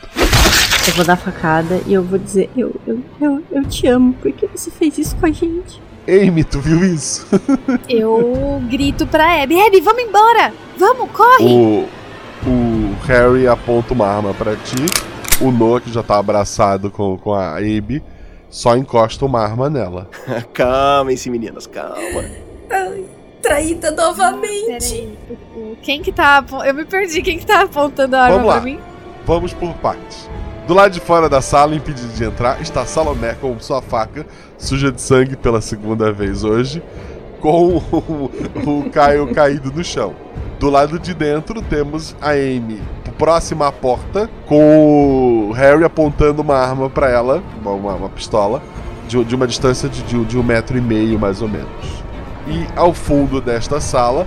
Eu vou dar facada e eu vou dizer: eu, eu, eu, eu te amo porque você fez isso com a gente. Amy, tu viu isso? [laughs] eu grito pra Abby: Abby, vamos embora! Vamos, corre! O, o Harry aponta uma arma pra ti. O Noah, que já tá abraçado com, com a Abby, só encosta uma arma nela. [laughs] Calmem-se, meninas, calma. Ai, traída novamente. Quem que tá. apo- Eu me perdi, quem que tá apontando a arma Vamos lá. pra mim? Vamos por partes. Do lado de fora da sala, impedido de entrar, está Salomé com sua faca, suja de sangue pela segunda vez hoje, com o, o Caio caído no chão. Do lado de dentro, temos a Amy próxima à porta, com o Harry apontando uma arma para ela, uma, uma pistola, de, de uma distância de, de, de um metro e meio, mais ou menos. E ao fundo desta sala,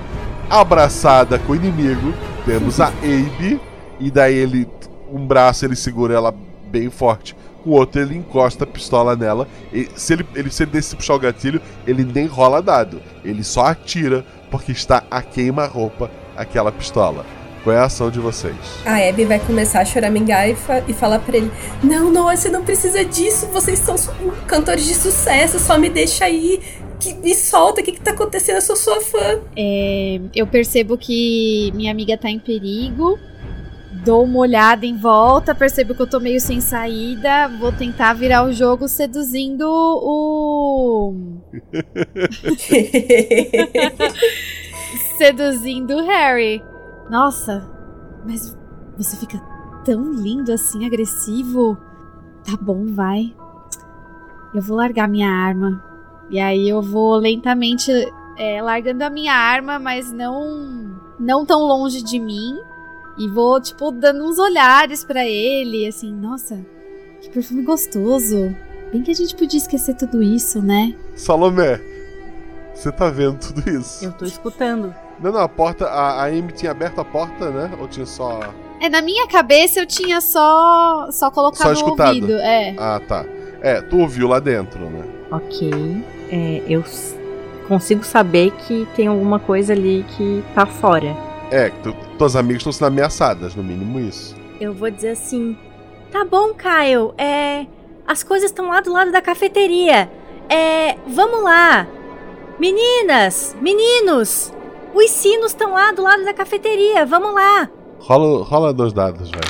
abraçada com o inimigo, temos a [laughs] Abe, e daí ele, um braço ele segura ela bem forte, com o outro ele encosta a pistola nela. E se ele, ele se ele decidir puxar o gatilho, ele nem rola dado, ele só atira porque está a queima-roupa aquela pistola. Qual é a ação de vocês? A Abby vai começar a choramingar e, fa e falar pra ele: Não, Noah, você não precisa disso. Vocês são cantores de sucesso, só me deixa aí. Que, me solta, o que, que tá acontecendo? Eu sou sua fã. É, eu percebo que minha amiga tá em perigo. Dou uma olhada em volta, percebo que eu tô meio sem saída. Vou tentar virar o jogo seduzindo o. [laughs] seduzindo o Harry. Nossa, mas você fica tão lindo assim, agressivo. Tá bom, vai. eu vou largar minha arma. E aí eu vou lentamente é, largando a minha arma, mas não não tão longe de mim. E vou, tipo, dando uns olhares para ele, assim, nossa, que perfume gostoso. Bem que a gente podia esquecer tudo isso, né? Salomé, você tá vendo tudo isso? Eu tô escutando. Não, não, a porta. A, a Amy tinha aberto a porta, né? Ou tinha só. É, na minha cabeça eu tinha só só colocado Só no escutado. ouvido, é. Ah, tá. É, tu ouviu lá dentro, né? Ok. É, eu consigo saber que tem alguma coisa ali que tá fora. É, que tu, tuas amigas estão sendo ameaçadas, no mínimo isso. Eu vou dizer assim: Tá bom, Kyle, é. As coisas estão lá do lado da cafeteria. É. Vamos lá! Meninas! Meninos! Os sinos estão lá do lado da cafeteria, vamos lá! Rola, rola dois dados, velho.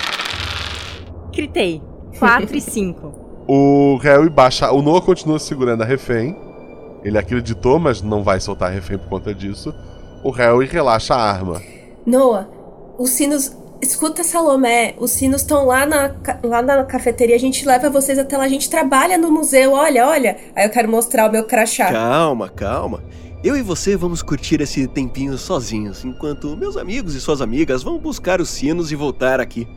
Gritei. 4 e 5. [laughs] O Harry baixa. O Noah continua segurando a refém. Ele acreditou, mas não vai soltar a refém por conta disso. O Harry relaxa a arma. Noah, os sinos. Escuta, Salomé, os sinos estão lá na, lá na cafeteria, a gente leva vocês até lá, a gente trabalha no museu, olha, olha. Aí eu quero mostrar o meu crachá. Calma, calma. Eu e você vamos curtir esse tempinho sozinhos, enquanto meus amigos e suas amigas vão buscar os sinos e voltar aqui.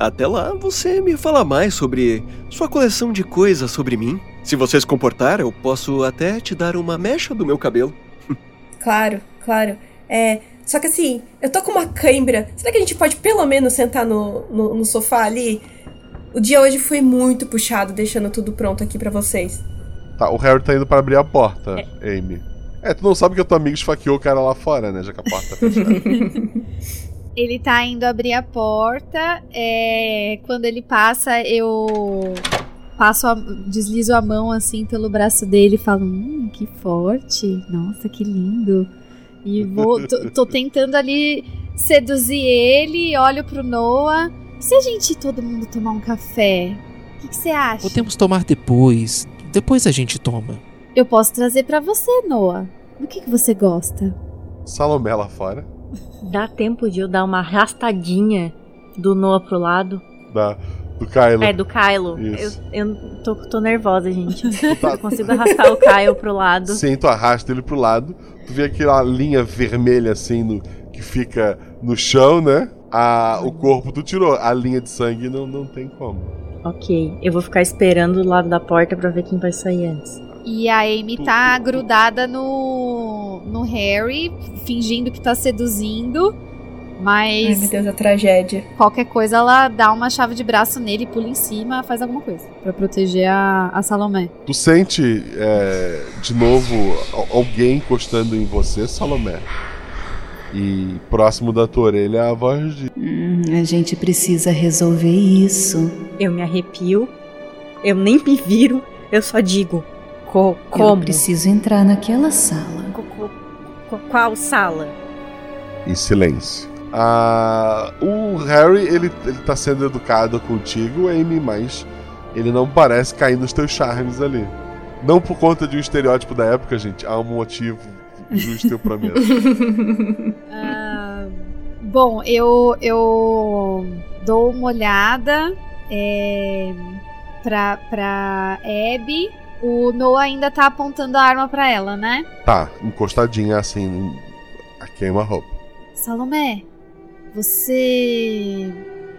Até lá, você me fala mais sobre sua coleção de coisas sobre mim. Se você se comportar, eu posso até te dar uma mecha do meu cabelo. [laughs] Claro, claro. É. Só que assim, eu tô com uma cãibra. Será que a gente pode pelo menos sentar no, no, no sofá ali? O dia hoje foi muito puxado, deixando tudo pronto aqui pra vocês. Tá, o Harry tá indo pra abrir a porta, Amy. É, tu não sabe que a tua amiga esfaqueou o cara lá fora, né? Já que a porta tá [laughs] fechada. Ele tá indo abrir a porta. É, quando ele passa, eu passo a, deslizo a mão assim pelo braço dele e falo: Hum, que forte! Nossa, que lindo! E vou. tô, tô tentando ali seduzir ele, olho pro Noah. E se a gente todo mundo tomar um café? O que que você acha? Podemos tomar depois. Depois a gente toma. Eu posso trazer pra você, Noah. Do que, que você gosta? Salomé lá fora. Dá tempo de eu dar uma arrastadinha do Noah pro lado? Da, do Kylo. É, do Kylo. Isso. Eu, eu tô, tô nervosa, gente. [laughs] Eu consigo arrastar o Kylo pro lado. Sim, tu arrasta ele pro lado. Tu vê aquela linha vermelha assim no, que fica no chão, né? A, o corpo tu tirou. A linha de sangue não, não tem como. Ok, eu vou ficar esperando do lado da porta pra ver quem vai sair antes. E a Amy tá grudada no, no Harry, fingindo que tá seduzindo. Mas. Ai, meu Deus, a tragédia. Qualquer coisa, ela dá uma chave de braço nele, pula em cima, faz alguma coisa. Pra proteger a, a Salomé. Tu sente é, de novo al- alguém encostando em você, Salomé. E próximo da tua orelha a voz de. Hum, a gente precisa resolver isso. Eu me arrepio, eu nem me viro, eu só digo: co Eu como? preciso entrar naquela sala. Co- co- co- qual sala? E silêncio. Ah, o Harry, ele, ele tá sendo educado contigo, Amy, mas ele não parece cair nos teus charmes ali. Não por conta de um estereótipo da época, gente. Há um motivo justo, eu prometo. [laughs] Ah, bom, eu, eu dou uma olhada é, pra, pra Abby. O Noah ainda tá apontando a arma pra ela, né? Tá, encostadinha assim, a queima-roupa. Salomé, você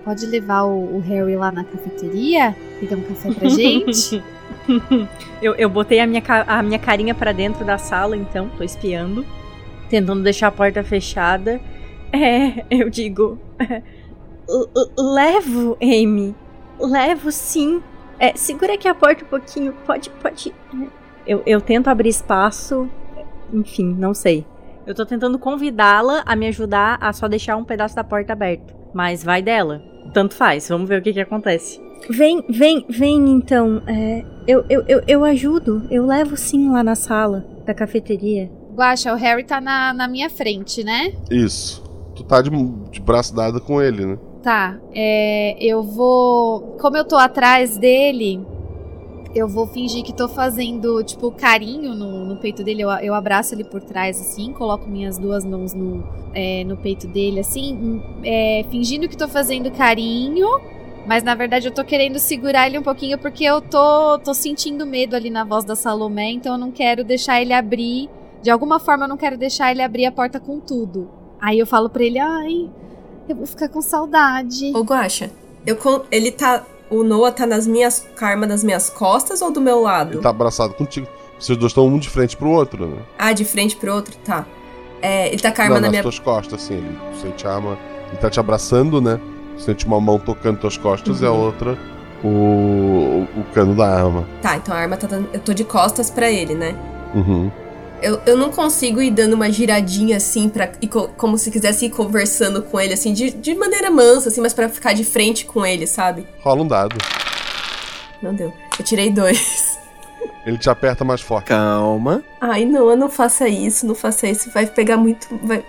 pode levar o, o Harry lá na cafeteria? Pegar um café pra gente? [laughs] eu, eu botei a minha, a minha carinha pra dentro da sala, então, tô espiando, tentando deixar a porta fechada. É, eu digo. [laughs] "L- l- levo, Amy. Levo sim. É, segura aqui a porta um pouquinho. Pode, pode. Eu, eu tento abrir espaço. Enfim, não sei. Eu tô tentando convidá-la a me ajudar a só deixar um pedaço da porta aberto. Mas vai dela. Tanto faz. Vamos ver o que que acontece. Vem, vem, vem então. É, eu, eu, eu, eu ajudo. Eu levo sim lá na sala da cafeteria. Guaxa, o Harry tá na, na minha frente, né? Isso. Tu tá de, de braço dado com ele, né? Tá, é, eu vou. Como eu tô atrás dele, eu vou fingir que tô fazendo, tipo, carinho no, no peito dele. Eu, eu abraço ele por trás, assim, coloco minhas duas mãos no, é, no peito dele, assim, hum, é, fingindo que tô fazendo carinho, Mas na verdade eu tô querendo segurar ele um pouquinho porque eu tô, tô sentindo medo ali na voz da Salomé, então eu não quero deixar ele abrir. De alguma forma eu não quero deixar ele abrir a porta com tudo. Aí eu falo pra ele, ai, eu vou ficar com saudade. Ô, Guaxa, eu, con- ele tá. O Noah tá nas minhas. com a arma das minhas costas ou do meu lado? Ele tá abraçado contigo. Vocês dois estão um de frente pro outro, né? Ah, de frente pro outro? Tá. É, ele tá com a arma Não, na nas minha. tuas costas, assim. Ele sente a arma. Ele tá te abraçando, né? Sente uma mão tocando tuas costas e a Uhum. outra o, o cano da arma. Tá, então a arma tá dando. Eu tô de costas pra ele, né? Uhum. Eu, eu não consigo ir dando uma giradinha assim, pra, co- como se quisesse ir conversando com ele, assim, de, de maneira mansa, assim, mas pra ficar de frente com ele, sabe? Rola um dado. Não deu. Eu tirei dois. [laughs] Ele te aperta mais forte. Calma. Ai, não, não faça isso, não faça isso. Vai pegar muito. Vai,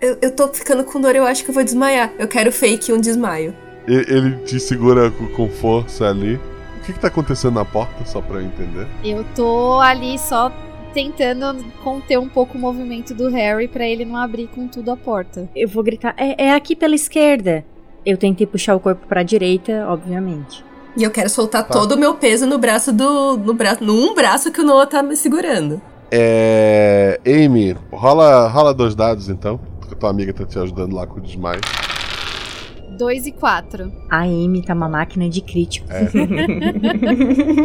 eu, eu tô ficando com dor, eu acho que eu vou desmaiar. Eu quero fake um desmaio. Ele, ele te segura com, com força ali. O que, que tá acontecendo na porta, só pra eu entender? Eu tô ali só tentando conter um pouco o movimento do Harry pra ele não abrir com tudo a porta. Eu vou gritar, é, é aqui pela esquerda. Eu tentei puxar o corpo pra direita, obviamente. E eu quero soltar Tá. todo o meu peso no braço do. No, braço, no um braço que o Noah tá me segurando. É. Amy, rola, rola dois dados então. Porque tua amiga tá te ajudando lá com o desmaio. 2 e 4. A Amy tá uma máquina de crítico. É. [laughs]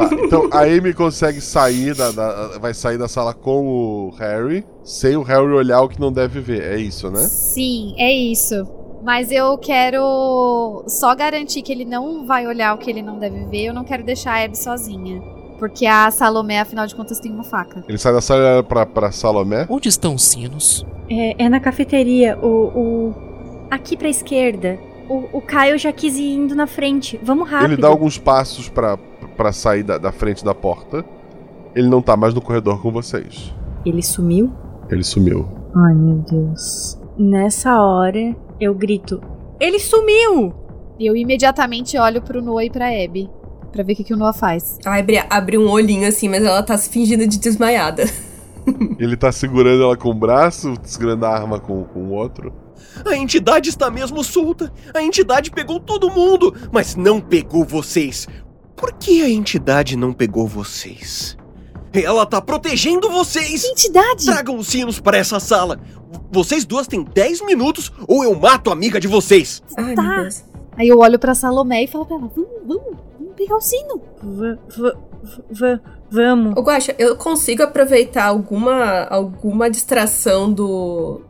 Tá, então a Amy consegue sair da, da- Vai sair da sala com o Harry, sem o Harry olhar o que não deve ver. É isso, né? Sim, é isso. Mas eu quero só garantir que ele não vai olhar o que ele não deve ver. Eu não quero deixar a Abby sozinha. Porque a Salomé, afinal de contas, tem uma faca. Ele sai da sala pra, pra Salomé. Onde estão os sinos? É, é na cafeteria, o, o. Aqui pra esquerda. O, o Caio já quis ir indo na frente. Vamos rápido. Ele dá alguns passos pra, pra sair da, da frente da porta. Ele não tá mais no corredor com vocês. Ele sumiu? Ele sumiu. Ai, meu Deus. Nessa hora, eu grito: Ele sumiu! Eu imediatamente olho pro Noah e pra Abby. Pra ver o que, que o Noah faz. A Abby abre um olhinho assim, mas ela tá se fingindo de desmaiada. Ele tá segurando ela com o braço, segurando a arma com, com o outro. A entidade está mesmo solta. A entidade pegou todo mundo, mas não pegou vocês. Por que a entidade não pegou vocês? Ela tá protegendo vocês! Entidade! Tragam os sinos para essa sala! Vocês duas têm 10 minutos ou eu mato a amiga de vocês! Ai, Tá. meu Deus. Aí eu olho pra Salomé e falo pra ela: vamos, vamos, vamos pegar o sino. Va- va- va- vamos. Ô, Guaxa, eu consigo aproveitar alguma, alguma distração do,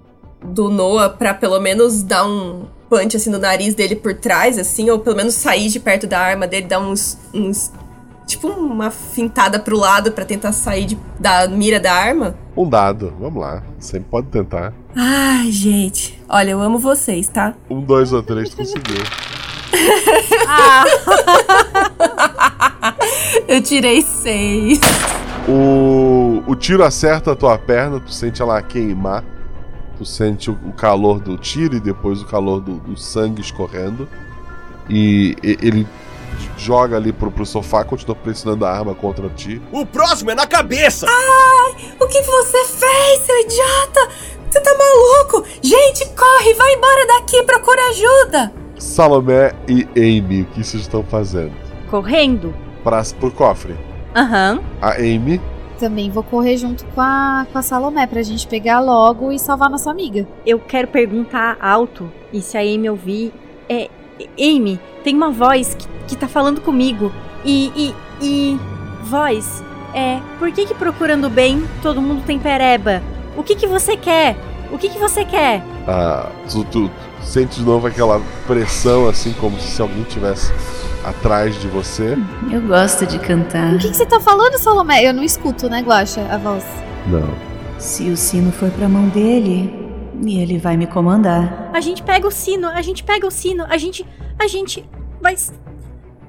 do Noah pra pelo menos dar um punch assim no nariz dele por trás, assim, ou pelo menos sair de perto da arma dele, dar uns. uns tipo uma fintada pro lado pra tentar sair de- da mira da arma? Um dado, vamos lá. Sempre pode tentar. Ai, gente. Olha, eu amo vocês, tá? Um, dois ou três conseguiu. [laughs] Ah! [laughs] eu tirei seis. O, o tiro acerta a tua perna, tu sente ela queimar. Tu sente o, calor do tiro e depois o calor do, do sangue escorrendo. E, ele joga ali pro, pro sofá, continua pressionando a arma contra ti. O próximo é na cabeça! Ai, o que você fez, seu idiota? Você tá maluco? Gente, corre, vai embora daqui, procura ajuda. Salomé e Amy, o que vocês estão fazendo? Correndo? Pra, pro cofre. Aham. A Amy, Também vou correr junto com a, com a Salomé pra gente pegar logo e salvar nossa amiga. Eu quero perguntar alto, e se a Amy ouvir. É. Amy, tem uma voz que, que tá falando comigo. E. e. e. Voz, é. Por que que procurando bem todo mundo tem pereba? O que que você quer? O que que você quer? ah, tu, tu sente de novo aquela pressão, assim, como se alguém tivesse atrás de você. Eu gosto de cantar. O que, que você tá falando, Salomé? Eu não escuto, né, Guaxa, a voz. Não. Se o sino for pra mão dele, ele vai me comandar. A gente pega o sino, a gente pega o sino, a gente. A gente. Mas.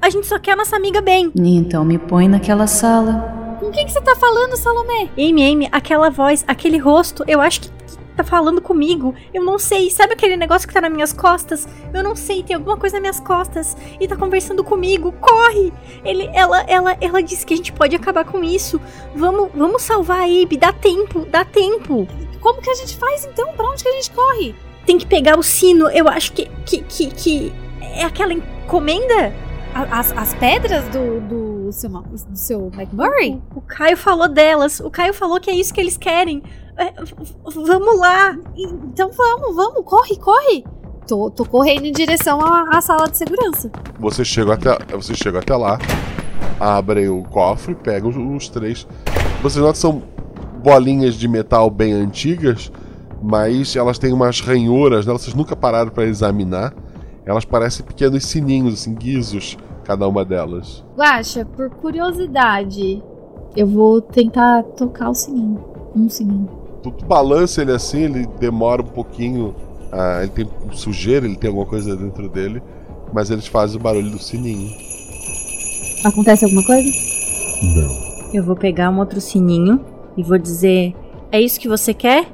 A gente só quer a nossa amiga bem. Então me põe naquela sala. Com quem que você tá falando, Salomé? Amy, Amy, aquela voz, aquele rosto, eu acho que, que tá falando comigo. Eu não sei. Sabe aquele negócio que tá nas minhas costas? Eu não sei, tem alguma coisa nas minhas costas e tá conversando comigo. Corre! Ele, ela, ela, ela disse que a gente pode acabar com isso. Vamos, vamos salvar a Abe, dá tempo, dá tempo. Como que a gente faz então? Pra onde que a gente corre? Tem que pegar o sino. Eu acho que que que, que é aquela en- Comenda? A- As, as pedras do, do seu, do seu McMurray? O Caio falou delas. O Caio falou que é isso que eles querem. É, vamos lá. Então vamos, vamos, corre, corre. Tô, tô correndo em direção à, à sala de segurança. Você chega até, você chega até lá, abrem o cofre, pegam os, os três. Vocês notam que são bolinhas de metal bem antigas, mas elas têm umas ranhuras, né? vocês nunca pararam para examinar. Elas parecem pequenos sininhos, assim, guizos, cada uma delas. Guaxa, por curiosidade, eu vou tentar tocar o sininho. Um sininho. Tu, tu balança ele assim, ele demora um pouquinho. ah, ele tem sujeira, ele tem alguma coisa dentro dele, mas eles fazem o barulho do sininho. Acontece alguma coisa? Não. Eu vou pegar um outro sininho e vou dizer: É isso que você quer?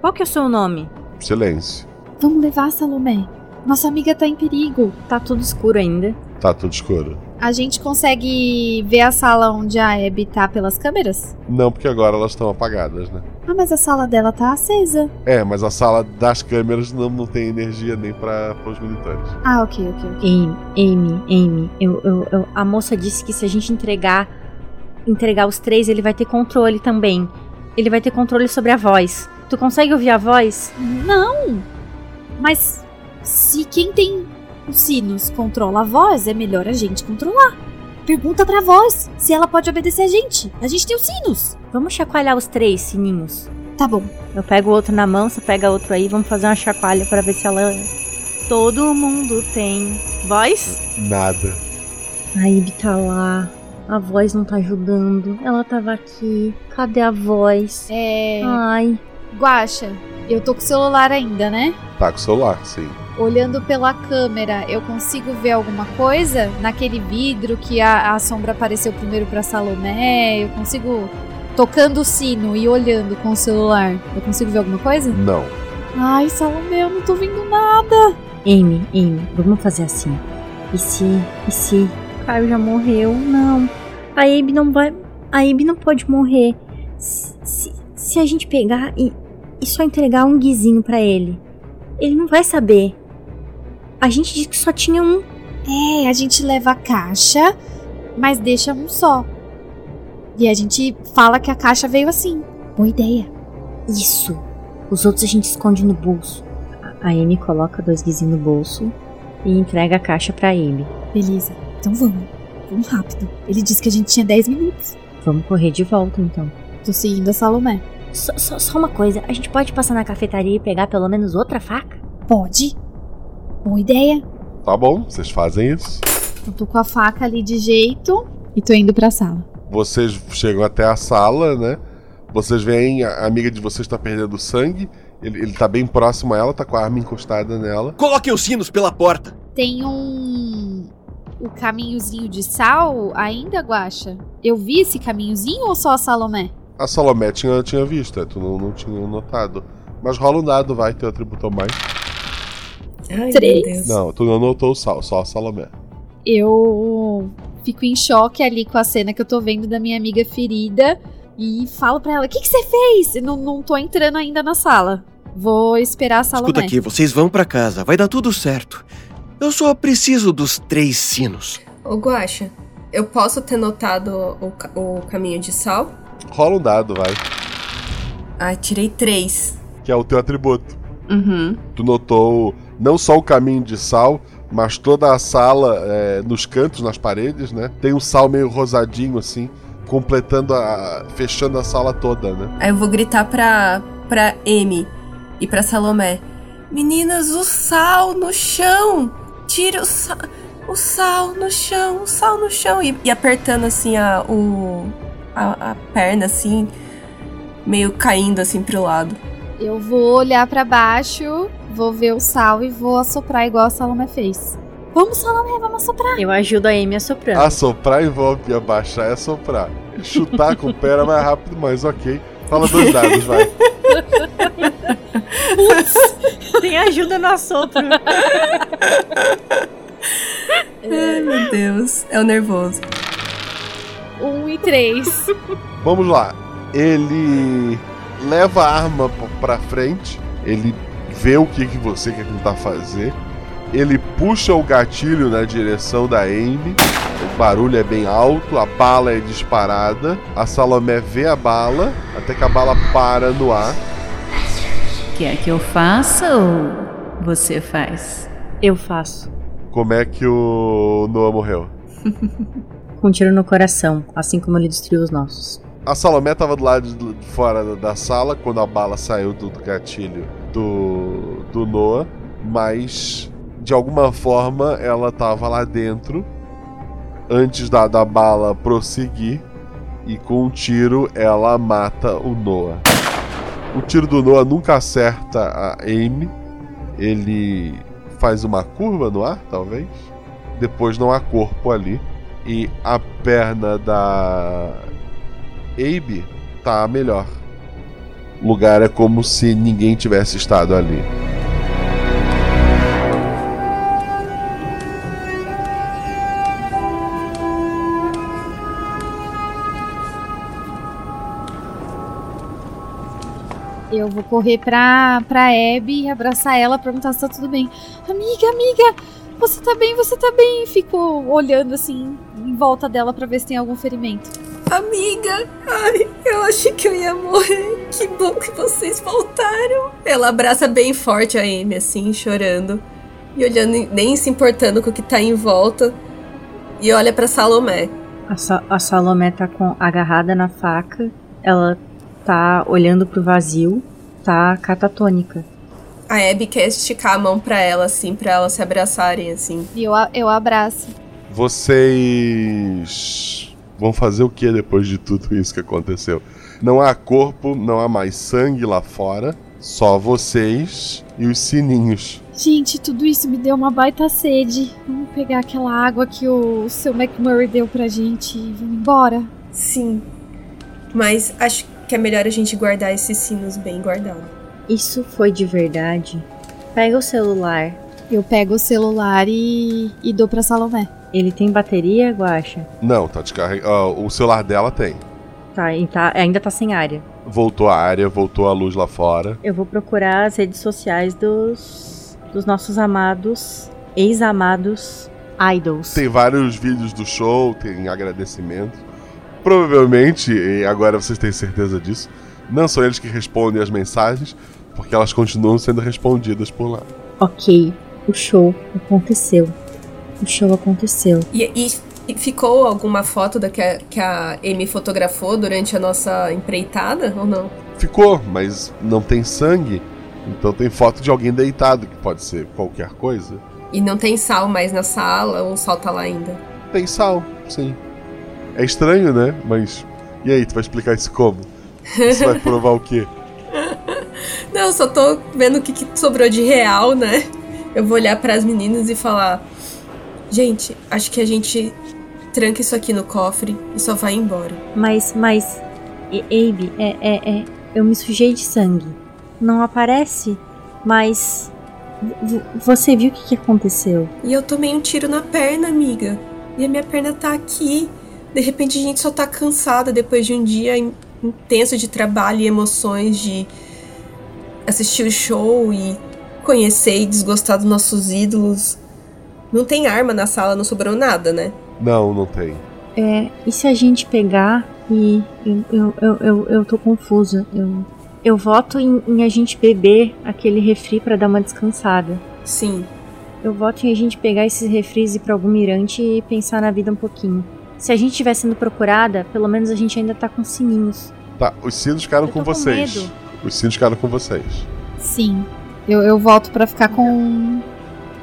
Qual que é o seu nome? Silêncio. Vamos levar a Salomé. Nossa amiga tá em perigo. Tá tudo escuro ainda. Tá tudo escuro. A gente consegue ver a sala onde a Abby tá pelas câmeras? Não, porque agora elas estão apagadas, né? Ah, mas a sala dela tá acesa. É, mas a sala das câmeras não, não tem energia nem para os militares. Ah, ok, ok, ok. Amy, Amy, Amy, eu, eu, eu- a moça disse que se a gente entregar entregar os três, ele vai ter controle também. Ele vai ter controle sobre a voz. Tu consegue ouvir a voz? Não! Mas se quem tem os sinos controla a voz, é melhor a gente controlar. Pergunta pra voz se ela pode obedecer a gente. A gente tem os sinos. Vamos chacoalhar os três sininhos. Tá bom. Eu pego o outro na mão, você pega outro aí, vamos fazer uma chacoalha para ver se ela. Todo mundo tem voz? Nada. A Ibi tá lá. A voz não tá ajudando. Ela tava aqui. Cadê a voz? É. Ai. Guaxa, eu tô com o celular ainda, né? Tá com o celular, sim. Olhando pela câmera, eu consigo ver alguma coisa? Naquele vidro que a, a sombra apareceu primeiro pra Salomé? Eu consigo. Tocando o sino e olhando com o celular, eu consigo ver alguma coisa? Não. Ai, Salomé, eu não tô vendo nada. Amy, Amy, vamos fazer assim. E se. E se. Caio já morreu? Não. A Abe não vai. A Abe não pode morrer. Se, se, se a gente pegar e, e só entregar um guizinho pra ele, ele não vai saber. A gente disse que só tinha um. É, a gente leva a caixa, mas deixa um só. E a gente fala que a caixa veio assim. Boa ideia. Isso. Os outros a gente esconde no bolso. A Amy coloca dois guizinhos no bolso e entrega a caixa pra Amy. Beleza, então vamos. Vamos rápido. Ele disse que a gente tinha 10 minutos. Vamos correr de volta então. Tô seguindo a Salomé. Só, só, só uma coisa, a gente pode passar na cafetaria e pegar pelo menos outra faca? Pode. Boa ideia. Tá bom, vocês fazem isso. Eu tô com a faca ali de jeito e tô indo pra sala. Vocês chegam até a sala, né? Vocês veem a amiga de vocês tá perdendo sangue. Ele, ele tá bem próximo a ela, tá com a arma encostada nela. Coloque os sinos pela porta. Tem um. O caminhozinho de sal ainda, Guaxa? Eu vi esse caminhozinho ou só a Salomé? A Salomé tinha, tinha visto, é, tu não, não tinha notado. Mas rola um dado, vai, teu atributo a mais. Ai, Três. meu Deus. Não, tu não notou o sal, só a Salomé. Eu fico em choque ali com a cena que eu tô vendo da minha amiga ferida e falo pra ela: O que que você fez? Eu não, não tô entrando ainda na sala. Vou esperar a Salomé. Escuta aqui, vocês vão pra casa, vai dar tudo certo. Eu só preciso dos três sinos. Ô, Guaxa, eu posso ter notado o, o caminho de sal? Rola um dado, vai. Ai, tirei três. Que é o teu atributo. Uhum. Tu notou não só o caminho de sal, mas toda a sala, é, nos cantos, nas paredes, né? Tem um sal meio rosadinho, assim, completando a. fechando a sala toda, né? Aí eu vou gritar pra, pra Amy e pra Salomé: Meninas, o sal no chão! Tira o sal, o sal no chão, o sal no chão! E, e apertando assim a, o, a, a perna, assim, meio caindo assim pro lado. Eu vou olhar pra baixo, vou ver o sal e vou assoprar igual a Salomé fez. Vamos, Salomé, vamos assoprar. Eu ajudo a Amy assoprando. Assoprar envolve abaixar é assoprar. Chutar com o pé era mais rápido, mas ok. Fala dois dados, vai. Putz, tem ajuda no assopro. Ai, meu Deus. É o nervoso. Um e três. Vamos lá. Ele leva a arma pra frente. Ele vê o que, que você quer tentar fazer. Ele puxa o gatilho na direção da Amy. O barulho é bem alto, a bala é disparada. A Salomé vê a bala, até que a bala para no ar. Quer que eu faça ou você faz? Eu faço. Como é que o Noah morreu? [laughs] Com um tiro no coração, assim como ele destruiu os nossos. A Salomé estava do lado de fora da sala quando a bala saiu do gatilho do, do Noah, mas de alguma forma ela estava lá dentro antes da, da bala prosseguir e com um tiro ela mata o Noah. O tiro do Noah nunca acerta a Amy, ele faz uma curva no ar, talvez. Depois não há corpo ali. E a perna da Abe tá melhor. Lugar é como se ninguém tivesse estado ali. Eu vou correr pra, pra Abby, abraçar ela, perguntar se tá tudo bem. Amiga, amiga, você tá bem, você tá bem? Fico olhando assim em volta dela pra ver se tem algum ferimento. Amiga, ai, eu achei que eu ia morrer. Que bom que vocês voltaram. Ela abraça bem forte a Amy, assim, chorando. E olhando, nem se importando com o que tá em volta. E olha pra Salomé. A, Sa a Salomé tá com, agarrada na faca. Ela tá olhando pro vazio. Tá catatônica. A Abby quer esticar a mão pra ela, assim, pra elas se abraçarem, assim. E eu, eu abraço. Vocês vão fazer o que depois de tudo isso que aconteceu? Não há corpo, não há mais sangue lá fora, só vocês e os sininhos. Gente, tudo isso me deu uma baita sede. Vamos pegar aquela água que o seu McMurray deu pra gente e vamos embora? Sim. Mas acho que é melhor a gente guardar esses sinos bem guardados. Isso foi de verdade? Pega o celular. Eu pego o celular e, e dou pra Salomé. Ele tem bateria, Guacha? Não, tá descarregado. o celular dela tem. Tá, e tá, ainda tá sem área. Voltou a área, voltou a luz lá fora. Eu vou procurar as redes sociais dos, dos nossos amados, ex-amados idols. Tem vários vídeos do show, tem agradecimento. Provavelmente, e agora vocês têm certeza disso, não são eles que respondem as mensagens, porque elas continuam sendo respondidas por lá. Ok, o show aconteceu. O show aconteceu. E, e- e ficou alguma foto da que a, que a Amy fotografou durante a nossa empreitada ou não? Ficou, mas não tem sangue, então tem foto de alguém deitado, que pode ser qualquer coisa. E não tem sal mais na sala ou o sal tá lá ainda? Tem sal, sim. É estranho, né? Mas. E aí, tu vai explicar isso como? Você vai provar o quê? [laughs] Não, eu só tô vendo o que, que sobrou de real, né? Eu vou olhar para as meninas e falar: Gente, acho que a gente tranca isso aqui no cofre e só vai embora. Mas, mas, e- Abe, é, é, é, eu me sujei de sangue. Não aparece, mas v- você viu o que, que aconteceu? E eu tomei um tiro na perna, amiga. E a minha perna tá aqui. De repente a gente só tá cansada depois de um dia in- intenso de trabalho e emoções de assistir o show e conhecer e desgostar dos nossos ídolos. Não tem arma na sala, não sobrou nada, né? Não, não tem. É, e se a gente pegar e eu, eu, eu, eu, eu tô confusa. Eu, eu voto em, em a gente beber aquele refri pra dar uma descansada. Sim. Eu voto em a gente pegar esses refris e ir pra algum mirante e pensar na vida um pouquinho. Se a gente estiver sendo procurada, pelo menos a gente ainda tá com sininhos. Tá, os sinos ficaram com com vocês. medo. Os sinos ficaram com vocês. Sim. Eu, eu volto pra ficar com.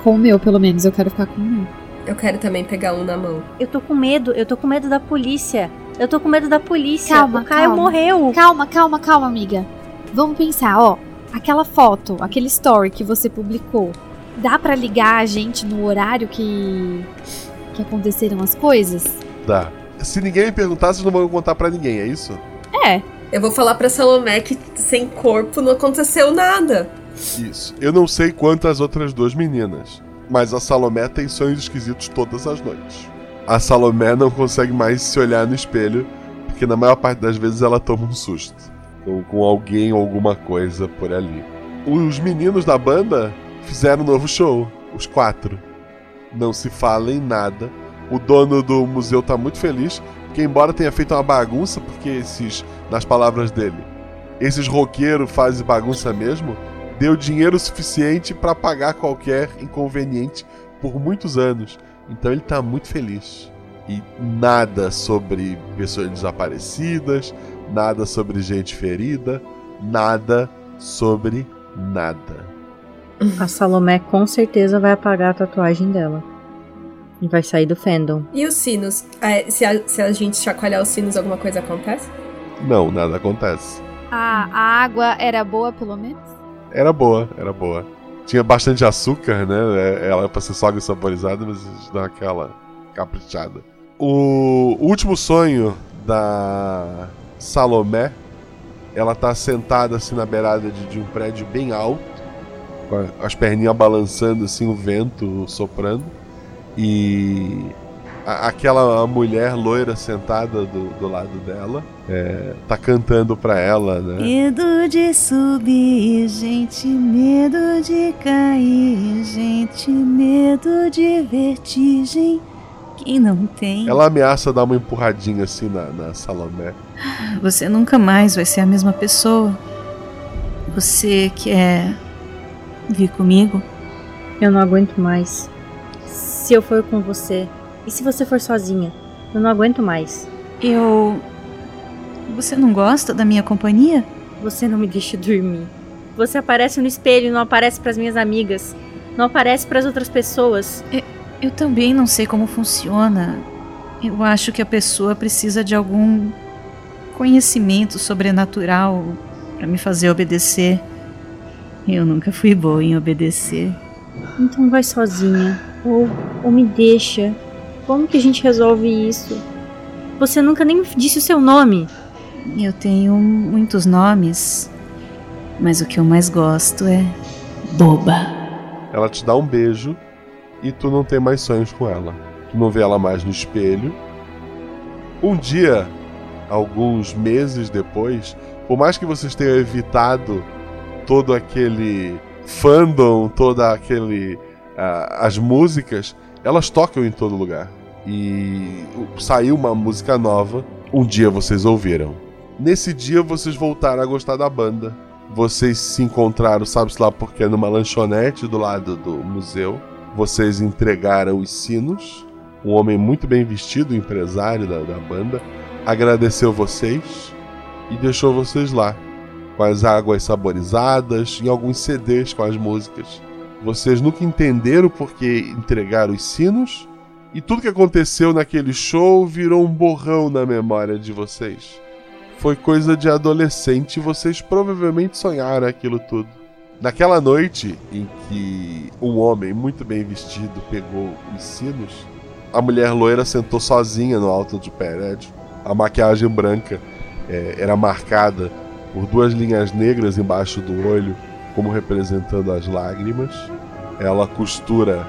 Com o meu, pelo menos. Eu quero ficar com o meu. Eu quero também pegar um na mão. Eu tô com medo, eu tô com medo da polícia. Eu tô com medo da polícia. Calma, o Caio calma. morreu. Calma, calma, calma, amiga. Vamos pensar, ó. Aquela foto, aquele story que você publicou, dá pra ligar a gente no horário que que aconteceram as coisas? Tá. Se ninguém me perguntar, vocês não vão contar pra ninguém, é isso? É. Eu vou falar pra Salomé que sem corpo não aconteceu nada. Isso. Eu não sei quanto as outras duas meninas, mas a Salomé tem sonhos esquisitos todas as noites. A Salomé não consegue mais se olhar no espelho, porque na maior parte das vezes ela toma um susto. Com, com alguém ou alguma coisa por ali. Os meninos da banda fizeram um novo show. Os quatro. Não se fala em nada. O dono do museu tá muito feliz, porque embora tenha feito uma bagunça, porque esses, nas palavras dele, esses roqueiros fazem bagunça mesmo, deu dinheiro suficiente para pagar qualquer inconveniente por muitos anos. Então ele tá muito feliz. E nada sobre pessoas desaparecidas, nada sobre gente ferida, nada sobre nada. A Salomé com certeza vai apagar a tatuagem dela. E vai sair do fandom. E os sinos? É, se, a, se a gente chacoalhar os sinos, alguma coisa acontece? Não, nada acontece. A, a água era boa, pelo menos? Era boa, era boa. Tinha bastante açúcar, né? É, Ela é pra ser só saborizada, mas dá aquela caprichada. O último sonho da Salomé, ela tá sentada assim na beirada de, de um prédio bem alto, com as perninhas balançando assim, o vento soprando. E a- aquela mulher loira sentada do, do lado dela é, tá cantando pra ela, né? Medo de subir, gente, medo de cair, gente, medo de vertigem. Quem não tem? Ela ameaça dar uma empurradinha assim na, na Salomé. Você nunca mais vai ser a mesma pessoa. Você quer vir comigo? Eu não aguento mais. Se eu for com você, e se você for sozinha? Eu não aguento mais. Eu. Você não gosta da minha companhia? Você não me deixa dormir. Você aparece no espelho e não aparece pras minhas amigas. Não aparece pras outras pessoas. Eu, eu também não sei como funciona. Eu acho que a pessoa precisa de algum conhecimento sobrenatural para me fazer obedecer. Eu nunca fui boa em obedecer. Então vai sozinha. Ou, ou me deixa. Como que a gente resolve isso? Você nunca nem disse o seu nome. Eu tenho muitos nomes, mas o que eu mais gosto é boba. Ela te dá um beijo e tu não tem mais sonhos com ela. Tu não vê ela mais no espelho. Um dia, alguns meses depois, por mais que vocês tenham evitado todo aquele fandom, toda aquele ah, as músicas, elas tocam em todo lugar. E saiu uma música nova, um dia vocês ouviram. Nesse dia vocês voltaram a gostar da banda. Vocês se encontraram, sabe-se lá porque, numa lanchonete do lado do museu. Vocês entregaram os sinos. Um homem muito bem vestido, empresário da, da banda, agradeceu vocês e deixou vocês lá, com as águas saborizadas e alguns CDs com as músicas. Vocês nunca entenderam por que entregaram os sinos, e tudo que aconteceu naquele show virou um borrão na memória de vocês. Foi coisa de adolescente e vocês provavelmente sonharam aquilo tudo. Naquela noite em que um homem muito bem vestido pegou os sinos, a mulher loira sentou sozinha no alto do prédio. A maquiagem branca eh, era marcada por duas linhas negras embaixo do olho, como representando as lágrimas. Ela costura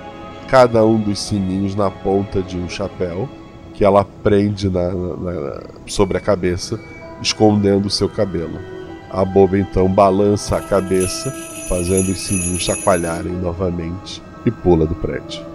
cada um dos sininhos na ponta de um chapéu que ela prende na- na- na- sobre a cabeça, escondendo o seu cabelo. A boba então balança a cabeça, fazendo os sininhos chacoalharem novamente e pula do prédio.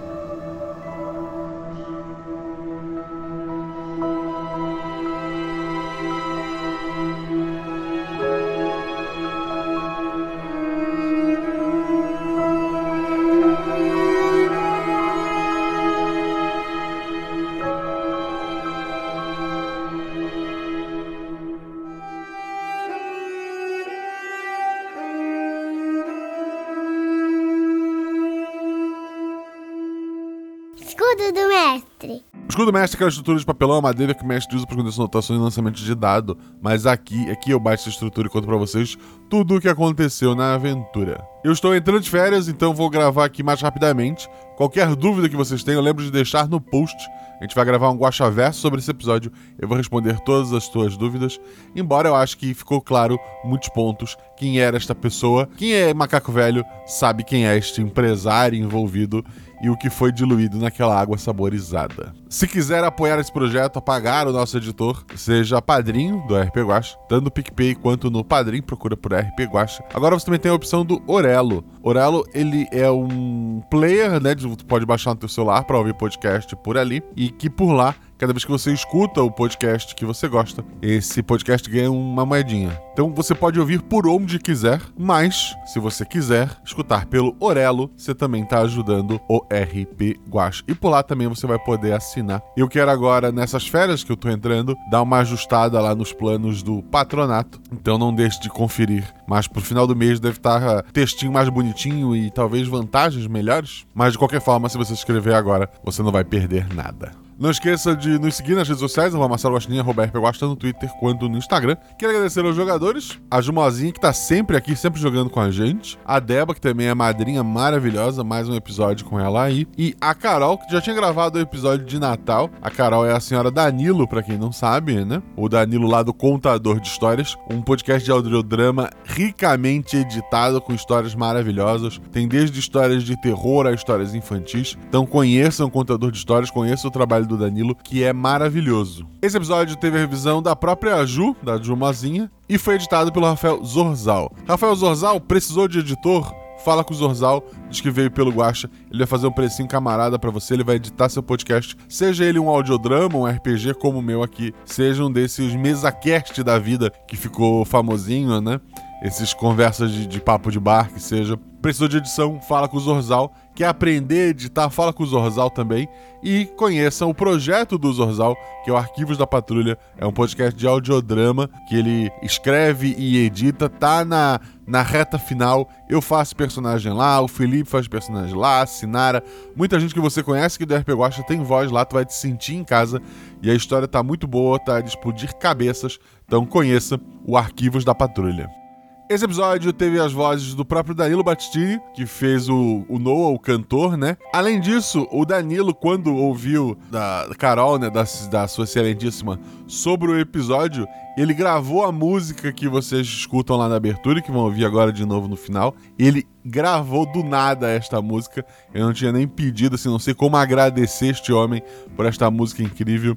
Mestre. O escudo mestre é aquela estrutura de papelão, madeira que o mestre usa para esconder anotações e lançamento de dado. Mas aqui, aqui eu baixo essa estrutura e conto pra vocês tudo o que aconteceu na aventura. Eu estou entrando de férias, então vou gravar aqui mais rapidamente. Qualquer dúvida que vocês tenham, lembre de deixar no post. A gente vai gravar um guachaverso sobre esse episódio. Eu vou responder todas as tuas dúvidas. Embora eu acho que ficou claro muitos pontos quem era esta pessoa. Quem é Macaco Velho sabe quem é este empresário envolvido e o que foi diluído naquela água saborizada. Se quiser apoiar esse projeto, pagar o nosso editor, seja padrinho do RP Guacha, tanto no PicPay quanto no Padrim, procura por RP Guacha. Agora você também tem a opção do Orelo. Orelo, ele é um player, né, de- pode baixar no teu celular para ouvir podcast por ali e que por lá Cada vez que você escuta o podcast que você gosta, esse podcast ganha uma moedinha. Então você pode ouvir por onde quiser, mas se você quiser escutar pelo Orelo, você também está ajudando o RP Guacha. E por lá também você vai poder assinar. Eu quero agora, nessas férias que eu tô entrando, dar uma ajustada lá nos planos do patronato. Então não deixe de conferir. Mas pro final do mês deve estar ah, textinho mais bonitinho e talvez vantagens melhores. Mas de qualquer forma, se você se inscrever agora, você não vai perder nada. Não esqueça de nos seguir nas redes sociais, arroba Marcelo Guaxinim, arroba tanto no Twitter quanto no Instagram. Quero agradecer aos jogadores, a Jumozinha, que tá sempre aqui, sempre jogando com a gente, a Deba, que também é madrinha maravilhosa, mais um episódio com ela aí, e a Carol, que já tinha gravado o episódio de Natal. A Carol é a senhora Danilo, pra quem não sabe, né? O Danilo lá do Contador de Histórias, um podcast de audiodrama ricamente editado, com histórias maravilhosas. Tem desde histórias de terror a histórias infantis. Então conheçam o Contador de Histórias, conheçam o trabalho do Danilo, que é maravilhoso. Esse episódio teve a revisão da própria Ju, da Jumazinha, e foi editado pelo Rafael Zorzal. Rafael Zorzal precisou de editor? Fala com o Zorzal, diz que veio pelo Guacha. Ele vai fazer um precinho camarada pra você, ele vai editar seu podcast. Seja ele um audiodrama, um RPG como o meu aqui, seja um desses mesa-cast da vida que ficou famosinho, né? Esses conversas de, de papo de bar, que seja. Precisou de edição, fala com o Zorzal. Quer aprender a editar, fala com o Zorzal também. E conheçam o projeto do Zorzal, que é o Arquivos da Patrulha. É um podcast de audiodrama que ele escreve e edita. Tá na, na reta final. Eu faço personagem lá, o Felipe faz personagem lá, a Sinara. Muita gente que você conhece que do RP Guacha tem voz lá, tu vai te sentir em casa. E a história tá muito boa, tá de explodir cabeças. Então conheça o Arquivos da Patrulha. Esse episódio teve as vozes do próprio Danilo Battistini, que fez o, o Noah, o cantor, né? Além disso, o Danilo, quando ouviu da Carol, né, da, da sua excelentíssima, sobre o episódio, ele gravou a música que vocês escutam lá na abertura, que vão ouvir agora de novo no final. Ele gravou do nada esta música. Eu não tinha nem pedido, assim, não sei como agradecer este homem por esta música incrível.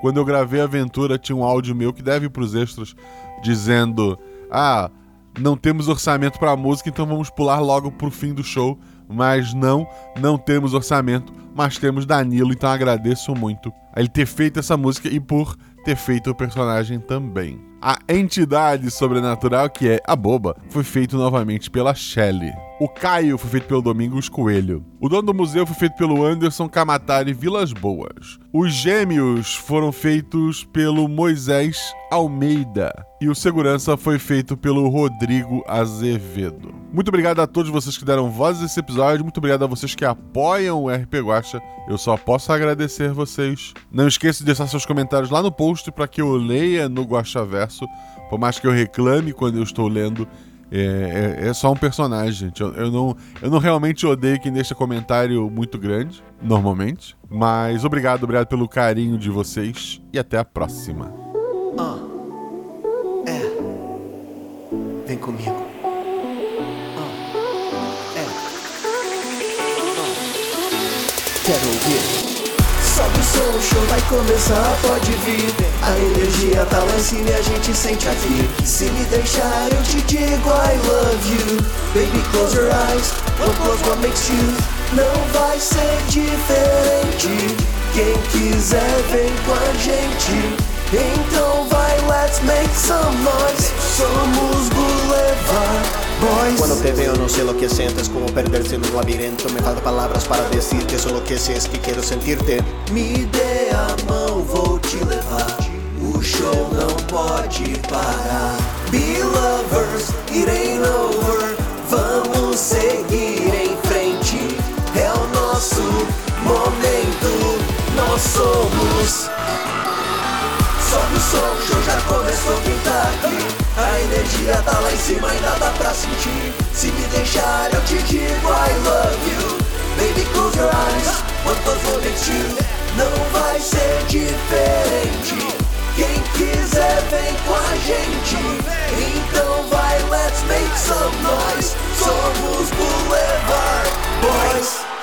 Quando eu gravei a aventura, tinha um áudio meu que deve ir pros extras, dizendo: Ah não temos orçamento para música, então vamos pular logo pro fim do show. Mas não, não temos orçamento, mas temos Danilo, então agradeço muito a ele ter feito essa música e por ter feito o personagem também. A entidade sobrenatural, que é a Boba, foi feito novamente pela Shelley. O Caio foi feito pelo Domingos Coelho. O dono do museu foi feito pelo Anderson Camatari Vilas Boas. Os gêmeos foram feitos pelo Moisés Almeida. E o segurança foi feito pelo Rodrigo Azevedo. Muito obrigado a todos vocês que deram voz a esse episódio. Muito obrigado a vocês que apoiam o RP Guacha. Eu só posso agradecer vocês. Não esqueça de deixar seus comentários lá no post para que eu leia no Guachaverso. Por mais que eu reclame quando eu estou lendo, é, é, é, só um personagem, gente. Eu, eu, não, eu não realmente odeio quem deixa comentário muito grande, normalmente. Mas obrigado, obrigado pelo carinho de vocês e até a próxima. Ah. É. Vem comigo. Ah. É. Ah. Quero ouvir. Sobe o som, o show vai começar, pode vir. A energia tá lá em cima e a gente sente aqui. Se me deixar, eu te digo I love you. Baby, close your eyes. One close, what makes you? Não vai ser diferente. Quem quiser, vem com a gente. Então vai, let's make some noise. Somos Boulevard Boys. Cuando te veo no sé lo que sientes, como perderse en un laberinto. Me faltan palabras para decirte, solo que sé es que quiero sentirte. Me dê a mão, vou te levar. O show não pode parar. Be lovers, ain't over. Vamos seguir em frente. É o nosso momento. Nós somos. Sobe o som, o show já começou tá aqui. A energia tá lá em cima e nada pra sentir. Se me deixar eu te digo I love you. Baby close your eyes, what plus one makes you Não vai ser diferente. Quem quiser vem com a gente. Então vai, let's make some noise. Somos Boulevard Boys.